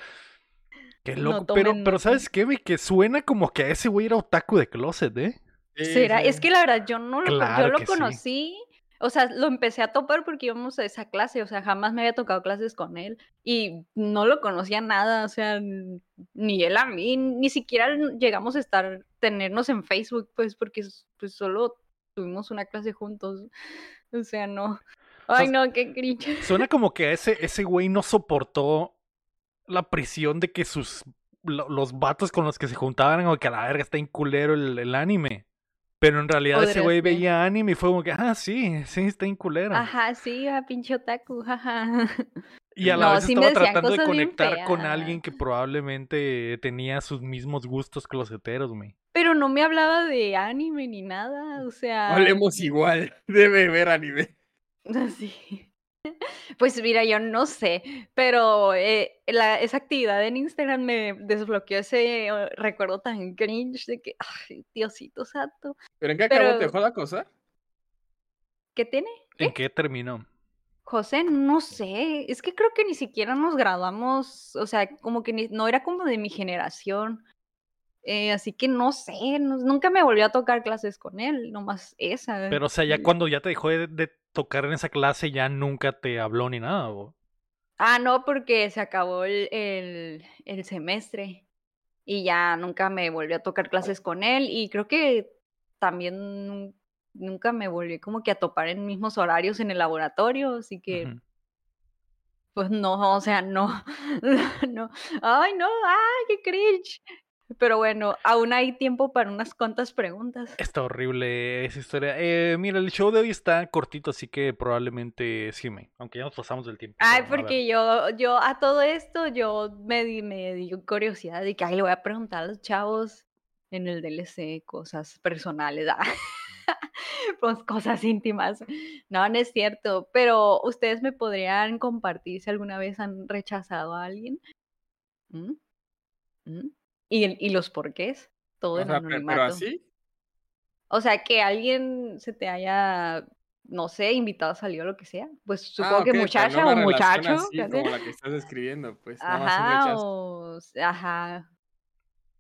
Qué loco, pero, pero ¿sabes qué, güey? Que suena como que a ese güey era otaku de closet, ¿eh? Será, es que la verdad yo no lo, yo lo conocí, o sea, lo empecé a topar porque íbamos a esa clase, o sea, jamás me había tocado clases con él y no lo conocía nada, o sea, ni él a mí, ni siquiera llegamos a estar, tenernos en Facebook, pues, porque pues solo tuvimos una clase juntos, o sea, no. Ay, no, qué cringe. Suena como que ese, ese güey no soportó la presión de que sus los vatos con los que se juntaban o que a la verga está en culero el, anime. Pero en realidad ese güey veía anime y fue como que, ah, sí, sí, está en culero. Ajá, sí, a pinche otaku, jaja. Y a la vez estaba tratando de conectar con alguien que probablemente tenía sus mismos gustos que los heteros, güey. Pero no me hablaba de anime ni nada, o sea. Hablemos igual, [laughs] debe ver anime. [laughs] Así. [laughs] Pues mira, yo no sé, pero eh, esa actividad en Instagram me desbloqueó ese eh, recuerdo tan cringe de que, ay, Diosito santo. ¿Pero en qué acabó? ¿Te dejó la cosa? ¿Qué tiene? ¿En qué terminó? José, no sé, es que creo que ni siquiera nos graduamos, o sea, como que no era como de mi generación. Eh, así que no sé, nunca me volvió a tocar clases con él, nomás esa. Pero, o sea, ya cuando ya te dejó de, tocar en esa clase, ya nunca te habló ni nada. ¿o? Ah, no, porque se acabó el, el, semestre y ya nunca me volvió a tocar clases con él y creo que también nunca me volví como que a topar en mismos horarios en el laboratorio, así que pues no, o sea, [laughs] no, no, ay, no, ay, qué cringe. Pero bueno, aún hay tiempo para unas cuantas preguntas. Está horrible esa historia. Eh, mira, el show de hoy está cortito, así que probablemente sí me, aunque ya nos pasamos del tiempo. Ay, porque yo, yo a todo esto, yo me, me dio curiosidad de que, ay, le voy a preguntar a los chavos en el DLC cosas personales. [laughs] pues cosas íntimas. No, no es cierto. Pero ustedes me podrían compartir si alguna vez han rechazado a alguien. ¿Mm? ¿Mm? ¿Y, ¿Y, los porqués? Todo en anonimato. ¿Pero así? O sea, que alguien se te haya, no sé, invitado a salir o lo que sea. Pues ah, supongo que muchacha o muchacho. Así, como la que estás describiendo, pues. Ajá, o, ajá.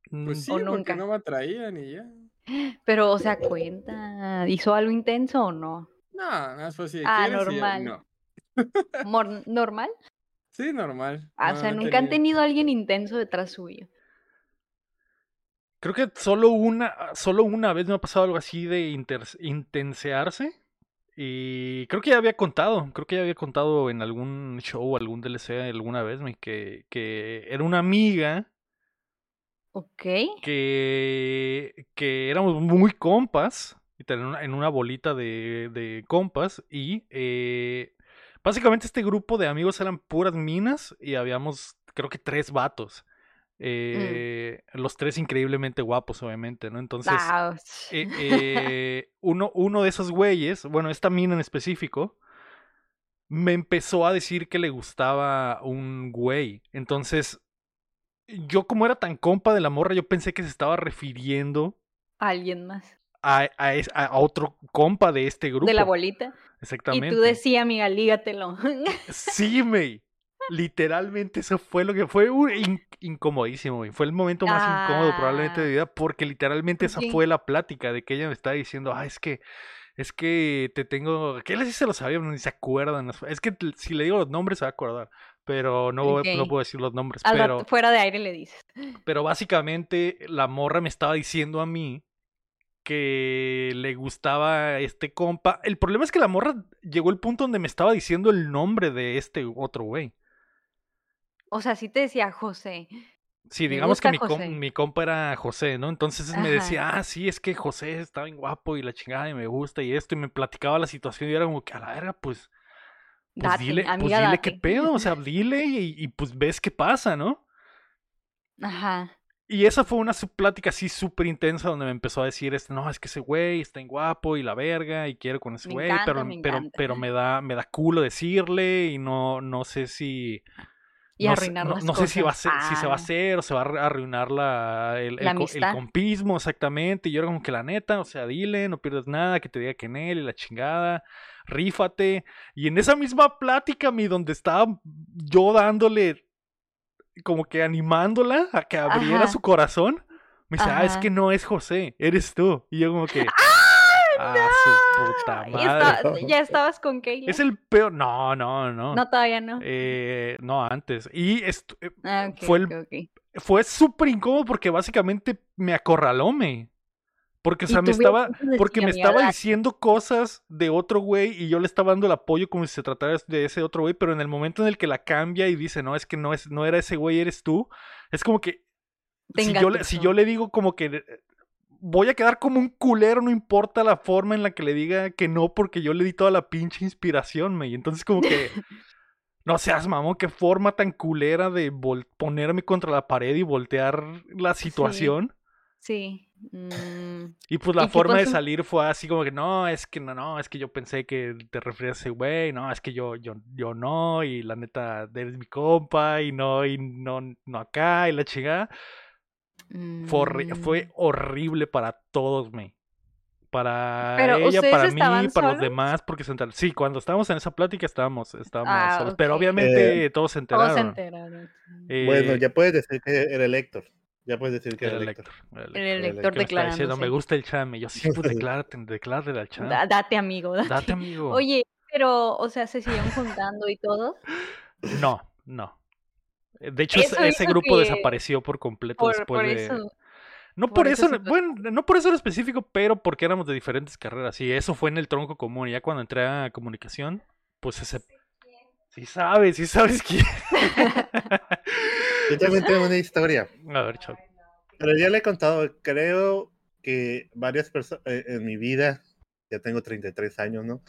Pues sí, porque no me atraían y ya. Pero, o sea, cuenta, ¿hizo algo intenso o no? No, nada fue así. Ah, normal. no. ¿Normal? Sí, normal. Ah, o sea, nunca han tenido a alguien intenso detrás suyo. Creo que solo una, solo una vez me ha pasado algo así de intensearse. Y creo que ya había contado, creo que ya había contado en algún show, algún DLC alguna vez, que, que era una amiga Ok. Que, que éramos muy compas, en una, en una bolita de, de compas, y eh, básicamente este grupo de amigos eran puras minas y habíamos, creo que tres vatos. Mm. Eh, Los tres increíblemente guapos, obviamente, ¿no? Entonces, eh, [laughs] eh, uno, uno de esos güeyes, bueno, esta mina en específico, me empezó a decir que le gustaba un güey. Entonces, yo como era tan compa de la morra, yo pensé que se estaba refiriendo a alguien más. A, a, otro compa de este grupo. De la bolita. Exactamente. Y tú decías, amiga, lígatelo. sí, [laughs] me. Literalmente eso fue lo que fue incomodísimo, Fue el momento más incómodo probablemente de mi vida porque literalmente esa fue la plática de que ella me estaba diciendo, ah, es que es que te tengo, ¿qué les se lo sabían? Ni se acuerdan. Es que si le digo los nombres se va a acordar pero no, no puedo decir los nombres. pero, fuera de aire le dices. Pero básicamente la morra me estaba diciendo a mí que le gustaba este compa. El problema es que la morra llegó al punto donde me estaba diciendo el nombre de este otro güey. O sea, sí te decía José. Sí, digamos que mi, mi, compa era José, ¿no? Entonces me decía, ah, sí, es que José estaba bien guapo y la chingada y me gusta y esto, y me platicaba la situación y era como que a la verga, pues pues dile, pues dile qué pedo, o sea, [laughs] dile y, pues ves qué pasa, ¿no? Ajá. Y esa fue una plática así súper intensa donde me empezó a decir, este, no, es que ese güey está en guapo y la verga y quiero con ese güey, pero, me pero, pero me da, me da culo decirle y no, no sé si... Y no, arruinar no, sé si, va a ser, si se va a hacer o se va a arruinar la, el, el, compismo, exactamente. Y yo era como que la neta, o sea, dile, no pierdas nada, que te diga que en él y la chingada rífate. Y en esa misma plática, mi, donde estaba yo dándole, como que animándola a que abriera su corazón, me dice, ah, es que no es José, eres tú. Y yo como que... Ah, su puta madre. ¿Ya, estabas con Kayla? Es el peor. No, no, no. No, todavía no. Eh, no, antes. Y esto, eh, ah, fue el, fue súper incómodo porque básicamente me acorraló, me. Porque, o sea, me estaba, porque me estaba diciendo cosas de otro güey y yo le estaba dando el apoyo como si se tratara de ese otro güey, pero en el momento en el que la cambia y dice, no, es que no, es, no era ese güey, eres tú, es como que si yo, le, si yo le digo como que eh, voy a quedar como un culero, no importa la forma en la que le diga que no, porque yo le di toda la pinche inspiración, me. Entonces como que... [laughs] No seas mamón, qué forma tan culera de ponerme contra la pared y voltear la situación. Sí. Mm, y pues la forma de salir fue así como que no, es que no, no, es que yo pensé que te referías a ese güey, no, es que yo, yo, yo no, y la neta eres mi compa, y no, y no, no acá, y la chingada. Fue, fue, mm. horrible para todos, me. Para ella, para mí, para los demás, porque se enteraron. Sí, cuando estábamos en esa plática estábamos, estábamos ah, solos, pero obviamente eh, todos se enteraron. Todos se enteraron. bueno, eh, ya puedes decir que era el Héctor. Ya puedes decir que era el lector. El lector declarando. me gusta el chame. Yo sí, pues [laughs] declárate, declárate al chame. date, amigo. Date. amigo. Oye, pero, o sea, ¿se siguen juntando y todo? No, no. De hecho, ese grupo desapareció por completo después de. No por, eso, bueno, no por eso en específico, pero porque éramos de diferentes carreras. Y eso fue en el tronco común. Y ya cuando entré a comunicación, pues ese. Sí sabes, sí sabes quién. Yo también tengo una historia. [laughs] A ver, chao. Pero ya le he contado, creo que varias personas eh, en mi vida, ya tengo 33 años, ¿no?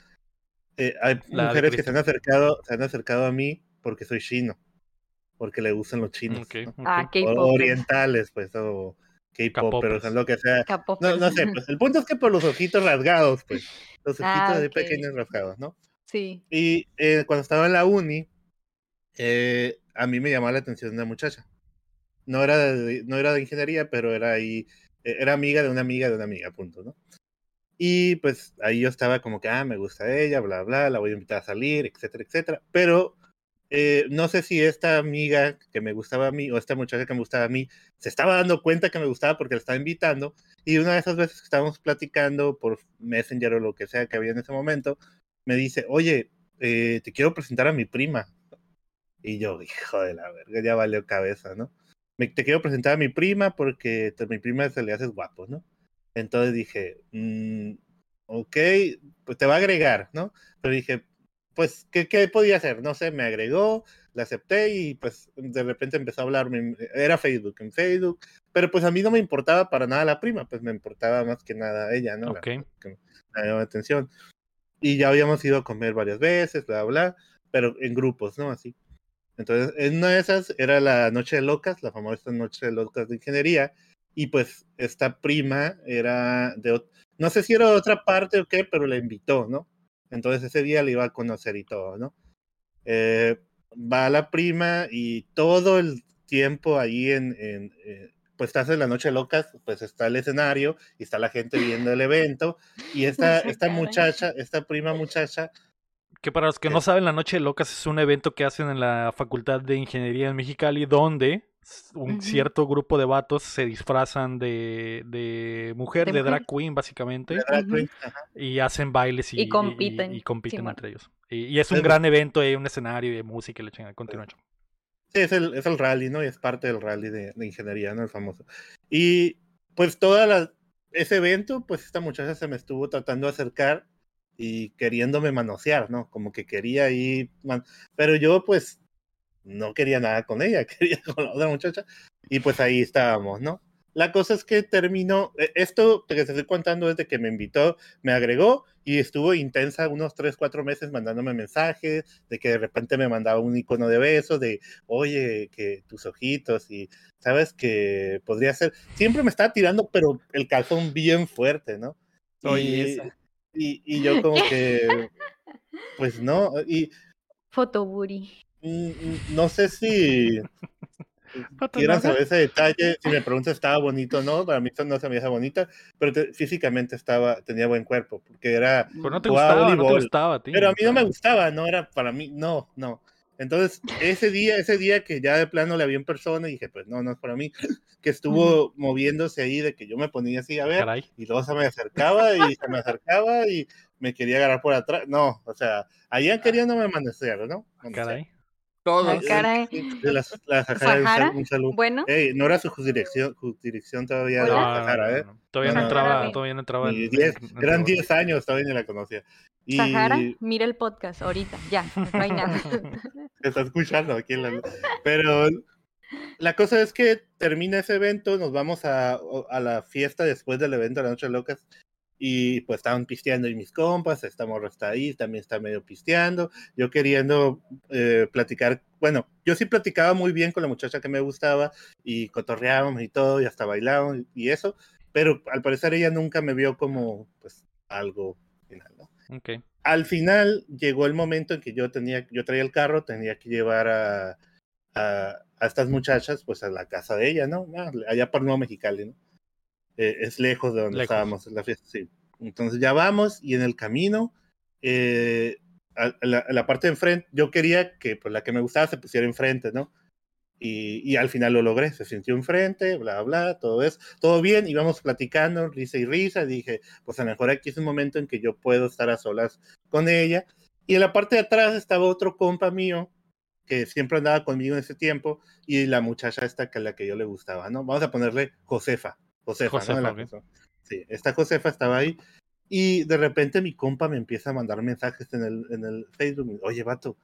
Eh, hay mujeres que se han acercado, se han acercado a mí porque soy chino, porque le gustan los chinos. Ah, orientales, pues, o K-pop, pero lo que sea. No, no, sé, [laughs] pues el punto es que por los ojitos rasgados, pues, los ah, ojitos de pequeños rasgados, ¿no? Sí. Y eh, cuando estaba en la uni, eh, a mí me llamaba la atención una muchacha. No era de, no era de ingeniería, pero era ahí, eh, era amiga de una amiga de una amiga, punto, ¿no? Y pues ahí yo estaba como que, ah, me gusta ella, bla, bla, la voy a invitar a salir, etcétera, etcétera. Pero eh, no sé si esta amiga que me gustaba a mí o esta muchacha que me gustaba a mí se estaba dando cuenta que me gustaba porque la estaba invitando. Y una de esas veces que estábamos platicando por Messenger o lo que sea que había en ese momento, me dice, oye, eh, te quiero presentar a mi prima. Y yo, hijo de la verga, ya valió cabeza, ¿no? Te quiero presentar a mi prima porque a mi prima se le hace guapo, ¿no? Entonces dije, mm, ok, pues te va a agregar, ¿no? Pero dije, pues, ¿qué, ¿qué, podía hacer? No sé, me agregó, la acepté y pues de repente empezó a hablarme, era Facebook, en Facebook, pero pues a mí no me importaba para nada la prima, pues me importaba más que nada ella, ¿no? Ok. que me llamaba atención. Y ya habíamos ido a comer varias veces, bla, bla, pero en grupos, ¿no? Así. Entonces, en una de esas era la Noche de Locas, la famosa Noche de Locas de Ingeniería, y pues esta prima era de, no sé si era de otra parte o qué, pero la invitó, ¿no? Entonces ese día la iba a conocer y todo, ¿no? Eh, va la prima y todo el tiempo ahí en, en eh, pues estás en la noche locas, pues está el escenario y está la gente viendo el evento y [laughs] esta, esta muchacha, esta prima muchacha que para los que no saben, la Noche Locas es un evento que hacen en la Facultad de Ingeniería en Mexicali, donde un cierto grupo de vatos se disfrazan de, de mujer, de, drag queen, básicamente. y hacen bailes y, compiten, y, compiten entre ellos. Y, es un gran evento, hay un escenario de música y le echan a continuación. Sí, es el, es el rally, ¿no? Y es parte del rally de, de ingeniería, ¿no? El famoso. Y pues toda la, ese evento, pues esta muchacha se me estuvo tratando de acercar y queriéndome manosear, ¿no? Como que quería ir, pero yo pues no quería nada con ella, [laughs] quería con la otra muchacha y pues ahí estábamos, ¿no? La cosa es que terminó, e, esto que te estoy contando desde que me invitó, me agregó y estuvo intensa unos 3, 4 meses mandándome mensajes, de que de repente me mandaba un icono de beso, de, oye, que tus ojitos y sabes que podría ser, siempre me estaba tirando, pero el calzón bien fuerte, ¿no? Oye, y, y, yo como que, pues no, y... [laughs] Fotoburi. Mm, mm, no sé si [laughs] quieran saber ese detalle. Si me preguntas estaba bonito o no, para mí no se me hace bonita, pero físicamente estaba, tenía buen cuerpo, porque era. Pero no te gustaba, no te gustaba, Pero a mí no me gustaba, no era para mí, no, no. Entonces, ese día, ese día que ya de plano le vi en persona y dije, pues no, no es para mí, que estuvo moviéndose ahí de que yo me ponía así a ver y luego se me acercaba y se me acercaba y me quería agarrar por atrás. No, o sea, allá queriéndome amanecer, ¿no? Caray. Todos. caray. las, Sahara, un saludo. Bueno. Ey, no era su jurisdicción, jurisdicción todavía de Sahara, ¿eh? Todavía no, entraba, todavía no entraba. En, diez, eran 10 años, todavía ni la conocía. Y... Sahara, mira el podcast ahorita, ya, no hay nada. [laughs] está escuchando aquí en la... Pero la cosa es que termina ese evento, nos vamos a, a la fiesta después del evento de la Noche Locas y pues estaban pisteando y mis compas, esta morra está ahí, también está medio pisteando, yo queriendo eh, platicar, bueno, yo sí platicaba muy bien con la muchacha que me gustaba y cotorreábamos y todo y hasta bailábamos y eso, pero al parecer ella nunca me vio como pues algo final, ¿no? Okay. Al final llegó el momento en que yo tenía, yo traía el carro, tenía que llevar a, a, estas muchachas pues a la casa de ella, ¿no? Ah, allá por Nuevo Mexicali, ¿no? Eh, es lejos de donde estábamos en la fiesta, sí. Entonces ya vamos y en el camino, eh, a, la, parte de enfrente, yo quería que pues, la que me gustaba se pusiera enfrente, ¿no? Y, y, al final lo logré, se sintió enfrente, bla, bla, todo es, todo bien, íbamos platicando, risa y risa, dije, pues a lo mejor aquí es un momento en que yo puedo estar a solas con ella. Y en la parte de atrás estaba otro compa mío, que siempre andaba conmigo en ese tiempo, y la muchacha esta que a la que yo le gustaba, ¿no? Vamos a ponerle Josefa. Josefa, ¿no? Sí, esta Josefa estaba ahí y de repente mi compa me empieza a mandar mensajes en el, en el Facebook. Oye, vato,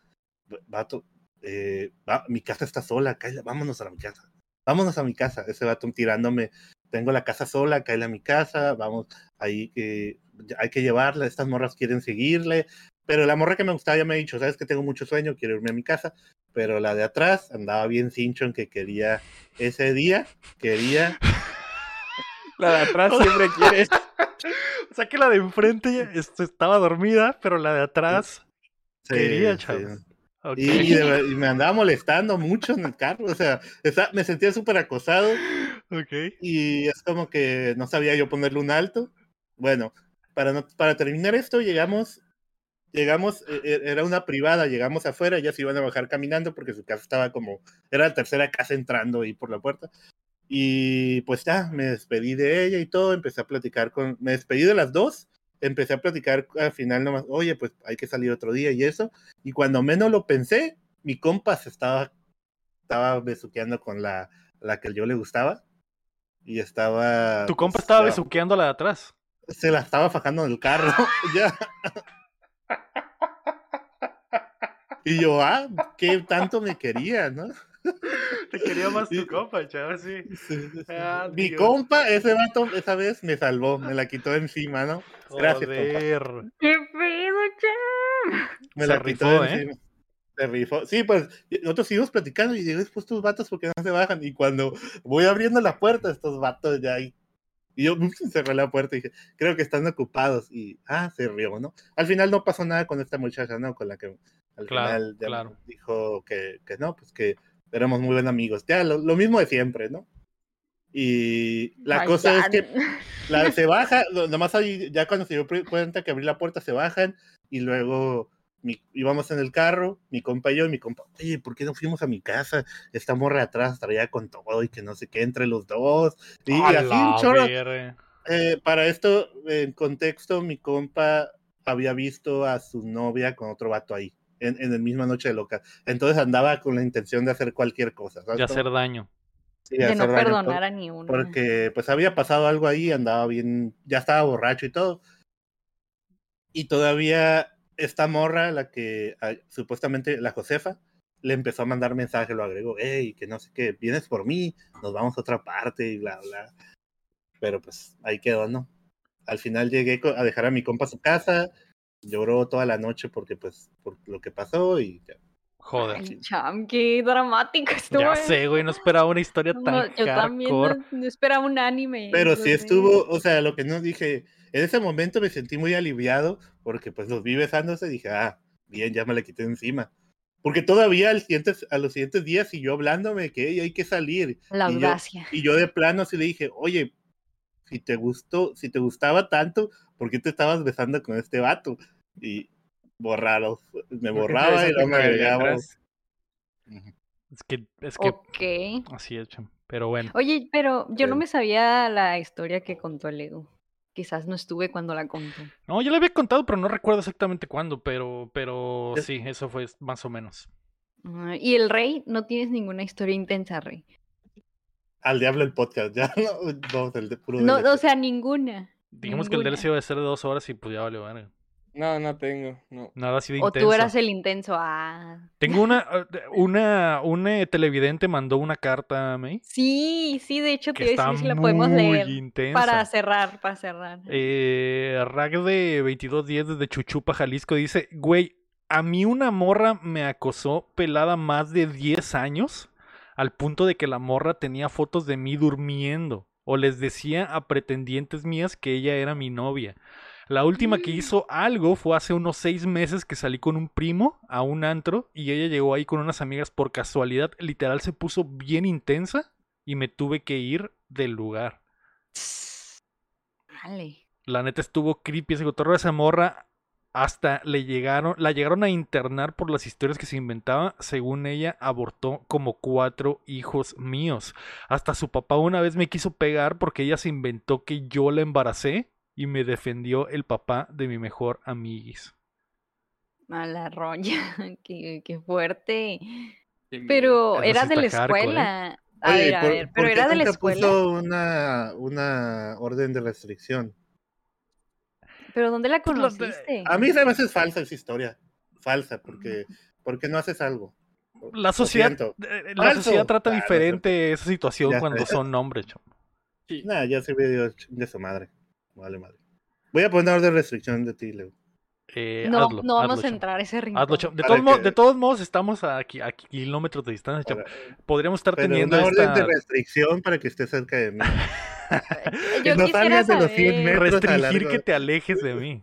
vato, eh, mi casa está sola, vámonos a mi casa. Vámonos a mi casa. Ese vato tirándome, tengo la casa sola, cállate a mi casa, vamos, ahí eh, hay que llevarla, estas morras quieren seguirle. Pero la morra que me gustaba ya me ha dicho, sabes que tengo mucho sueño, quiero irme a mi casa. Pero la de atrás andaba bien cincho en que quería ese día, quería. La de atrás siempre quiere. [laughs] O sea que la de enfrente estaba dormida, pero la de atrás quería, chavos. Y, me andaba molestando mucho en el carro, o sea, me sentía súper acosado. Okay. Y es como que no sabía yo ponerle un alto. Bueno, para, para terminar esto, llegamos, llegamos, e, e, era una privada, llegamos afuera, ya se iban a bajar caminando porque su casa estaba como, era la tercera casa entrando ahí por la puerta. Y pues ya, me despedí de ella y todo, empecé a platicar con, me despedí de las dos empecé a platicar al final nomás, oye, pues hay que salir otro día y eso. Y cuando menos lo pensé, mi compa se estaba, estaba besuqueando con la, la que yo le gustaba. Y estaba. ¿Tu compa pues, estaba besuqueando la de atrás? Se la estaba fajando en el carro. [laughs] ya. y yo, ah, qué tanto me quería, ¿no? [laughs] Te quería más tu compa, chaval, sí. Ah, Mi compa, ese vato, esa vez me salvó, me la quitó encima, ¿no? Gracias, compa. ¡Qué pedo, chaval! Me la quitó ¿eh? encima. Se rifó. Sí, pues nosotros seguimos platicando y después tus vatos porque no se bajan. Y cuando voy abriendo la puerta, estos vatos ya ahí. Y yo [laughs] cerré la puerta y dije, creo que están ocupados. Y, ah, se rió, ¿no? Al final no pasó nada con esta muchacha, ¿no? Con la que al final ya dijo que, que no, pues que éramos muy buenos amigos. Ya, lo, mismo de siempre, ¿no? Y la cosa es que [laughs] la, se baja, nomás ahí, ya cuando se dio cuenta que abrí la puerta, se bajan y luego íbamos en el carro, mi compa y yo, y mi compa, oye, ¿por qué no fuimos a mi casa? Esta morra atrás traía con todo y que no sé qué entre los dos. Y así un chorro. Eh, para esto, en contexto, mi compa había visto a su novia con otro vato ahí en, en el misma noche de loca. Entonces andaba con la intención de hacer cualquier cosa. De hacer daño. de, no perdonar a ni uno. Porque pues había pasado algo ahí, andaba bien, ya estaba borracho y todo. Y todavía esta morra, la que ah, supuestamente la Josefa, le empezó a mandar mensaje, lo agregó, hey, que no sé qué, vienes por mí, nos vamos a otra parte y bla, bla. Pero pues ahí quedó, ¿no? Al final llegué a dejar a mi compa a su casa, lloró toda la noche porque pues por lo que pasó y ya. Joder. cham, qué dramático estuvo. Ya sé, güey, no esperaba una historia tan no, Yo también no, esperaba un anime. Pero sí estuvo, o sea, lo que no dije, en ese momento me sentí muy aliviado porque pues los vi besándose y dije, ah, bien, ya me la quité encima. Porque todavía al siguiente, a los siguientes días siguió hablándome que hay que salir. La audacia. Y yo, y yo de plano así le dije, oye, si te gustó, si te gustaba tanto, ¿por qué te estabas besando con este vato? Y borrado, me borraba y no me agregaba. Es que, es que, okay. así es, pero bueno. Oye, pero yo no me sabía la historia que contó el Edu. Quizás no estuve cuando la contó. No, yo la había contado, pero no recuerdo exactamente cuándo, pero, pero sí, eso fue más o menos. Ah, y el rey, no tienes ninguna historia intensa, rey al diablo el podcast, ya [laughs] no, el de puro No, o sea, ninguna. Digamos que el DLC iba a ser de dos horas y pues ya vale, vale. No, no tengo, no. Nada así de o tú eras el intenso, ah. Tengo una, [laughs] eh, una, una televidente mandó una carta a mí. Sí, sí, de hecho te iba a decir si la podemos leer. Intensa. Para cerrar, para cerrar. Eh, Rag de 2210 desde Chuchupa, Jalisco dice, güey, a mí una morra me acosó pelada más de 10 años al punto de que la morra tenía fotos de mí durmiendo o les decía a pretendientes mías que ella era mi novia. La última que mm. hizo algo fue hace unos seis meses que salí con un primo a un antro y ella llegó ahí con unas amigas por casualidad. Literal se puso bien intensa y me tuve que ir del lugar. Vale. La neta estuvo creepy ese cotorro de esa morra hasta le llegaron, la llegaron a internar por las historias que se inventaba. Según ella, abortó como cuatro hijos míos. Hasta su papá una vez me quiso pegar porque ella se inventó que yo la embaracé y me defendió el papá de mi mejor amiguis. Mala roña, [laughs] qué, fuerte. Pero era de la ¿eh? escuela. A ver, a ver, pero era de la escuela. puso una, una orden de restricción? ¿Pero dónde la pues conociste? A mí se me hace falsa esa historia. Falsa, porque, porque no haces algo. La sociedad, eh, la sociedad trata diferente esa situación cuando son hombres, Sí. Nada, ya se ve de su madre. Vale, madre. Voy a poner orden de restricción de ti, Leo. Eh, no, no vamos a entrar a ese rincón. de, todos modos, de todos modos, estamos a, a kilómetros de distancia. Podríamos estar teniendo. Una esta... orden de restricción para que esté cerca de mí. [laughs] [laughs] Yo no quisiera saber... Restringir que te alejes de mí.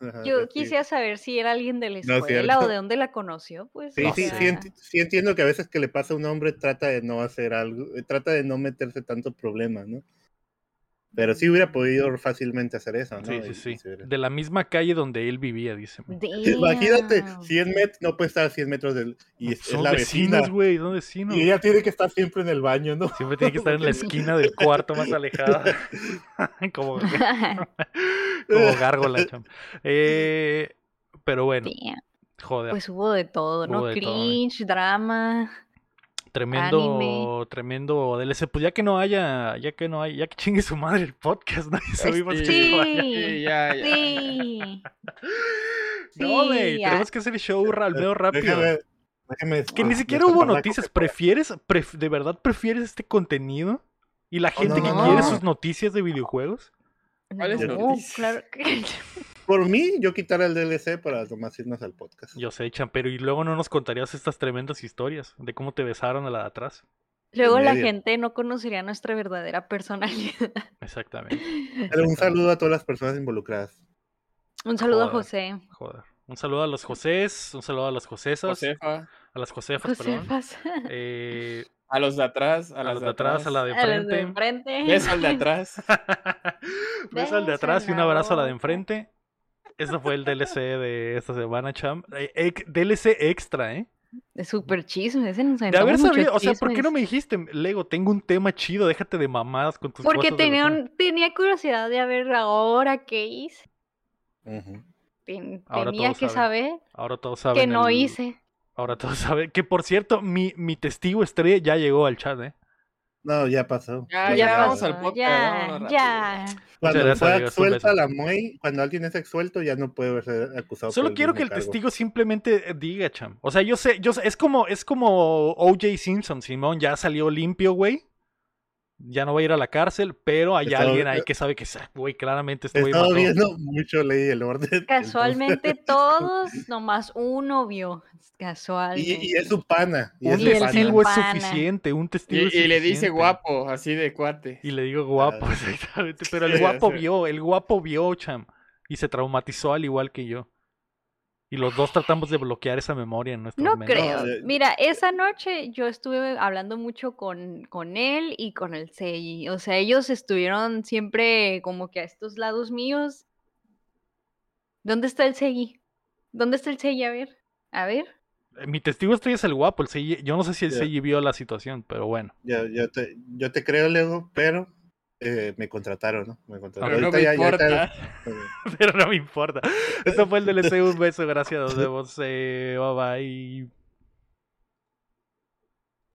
[laughs] Yo quisiera saber si era alguien de la escuela o de dónde la conoció, pues. Sí, sí, sí, entiendo que a veces que le pasa a un hombre trata de no hacer algo, trata de no meterse tanto problemas, ¿no? Pero sí hubiera podido fácilmente hacer eso, ¿no? Sí, sí, sí. De la misma calle donde él vivía, dice. [laughs] Imagínate, 100 metros, no puede estar a 100 metros del... Y es, la vecina. güey, son vecinos. Y ella tiene que estar siempre en el baño, ¿no? Siempre tiene que estar en la esquina del cuarto más alejada. [laughs] como, [laughs] como gárgola, cham. Eh, pero bueno. Joder. Pues hubo de todo, ¿no? Cringe, drama. Tremendo, tremendo DLC. Pues ya que no haya, ya que no hay, ya que chingue su madre el podcast, [laughs] nadie subimos sí, sí, ya, ya. sí. [laughs] No, güey, tenemos que hacer el show al medio rápido. que ni siquiera hubo noticias. ¿Prefieres, de verdad prefieres este contenido? ¿Y la oh, gente que quiere sus noticias de videojuegos? ¿Cuáles no, claro que... [laughs] Por mí, yo quitara el DLC para nomás irnos al podcast. Yo sé, pero y luego no nos contarías estas tremendas historias de cómo te besaron a la de atrás. Luego la gente no conocería nuestra verdadera personalidad. Exactamente. Pero un saludo a todas las personas involucradas. Un saludo a José. Joder. Un saludo a los Josés, un saludo a las Josesas. Josefa. A las Josefas, Josefas. perdón. Eh, a los de atrás, a, los de atrás, a la de enfrente. De enfrente. Beso al de atrás. [laughs] Beso al de atrás y un abrazo a la de enfrente. Ese fue el DLC de esta semana, Cham. Eh, DLC extra, ¿eh? Es súper chisme, ese no De haber sabido, o sea, ¿por qué no me dijiste, Lego, tengo un tema chido, déjate de mamadas con tus Porque tenía, tenía curiosidad de ver ahora qué hice. tenía que saber. Ahora todos saben. Que no hice. Ahora todos saben. Que por cierto, mi, mi testigo estrella ya llegó al chat, ¿eh? No, ya pasó. Ya, ya, vamos al podcast. Ya, ya. Cuando fue suelta la muey, cuando alguien es exuelto, ya no puede ser acusado. Solo quiero que el testigo simplemente diga, cham. O sea, yo sé, yo sé, es como, es como OJ Simpson, Simón, ya salió limpio, güey ya no va a ir a la cárcel, pero hay alguien ahí que sabe que, güey, claramente este güey mató. viendo mucho ley el orden. Casualmente [laughs] todos, nomás uno vio. Casualmente. Y, es su pana. un testigo es suficiente, un testigo y, le dice guapo, así de cuate. Y le digo guapo, ah. [laughs] exactamente. Pero el guapo vio, el guapo vio, cham. Y se traumatizó al igual que yo. Y los dos tratamos de bloquear esa memoria en nuestro No creo. Mira, esa noche yo estuve hablando mucho con, con él y con el Sei. O sea, ellos estuvieron siempre como que a estos lados míos. ¿Dónde está el Sei? ¿Dónde está el Sei? A ver, a ver. Eh, mi testigo estrella es el guapo, el Sei. Yo no sé si el yeah. vio la situación, pero bueno. Ya, yo, te, yo te creo, Lego, pero eh, me contrataron, ¿no? Me contrataron. Pero no me importa. [laughs] Pero no me importa. Esto fue el DLC. Un beso. Gracias. Nos [laughs] vemos. Eh, bye bye.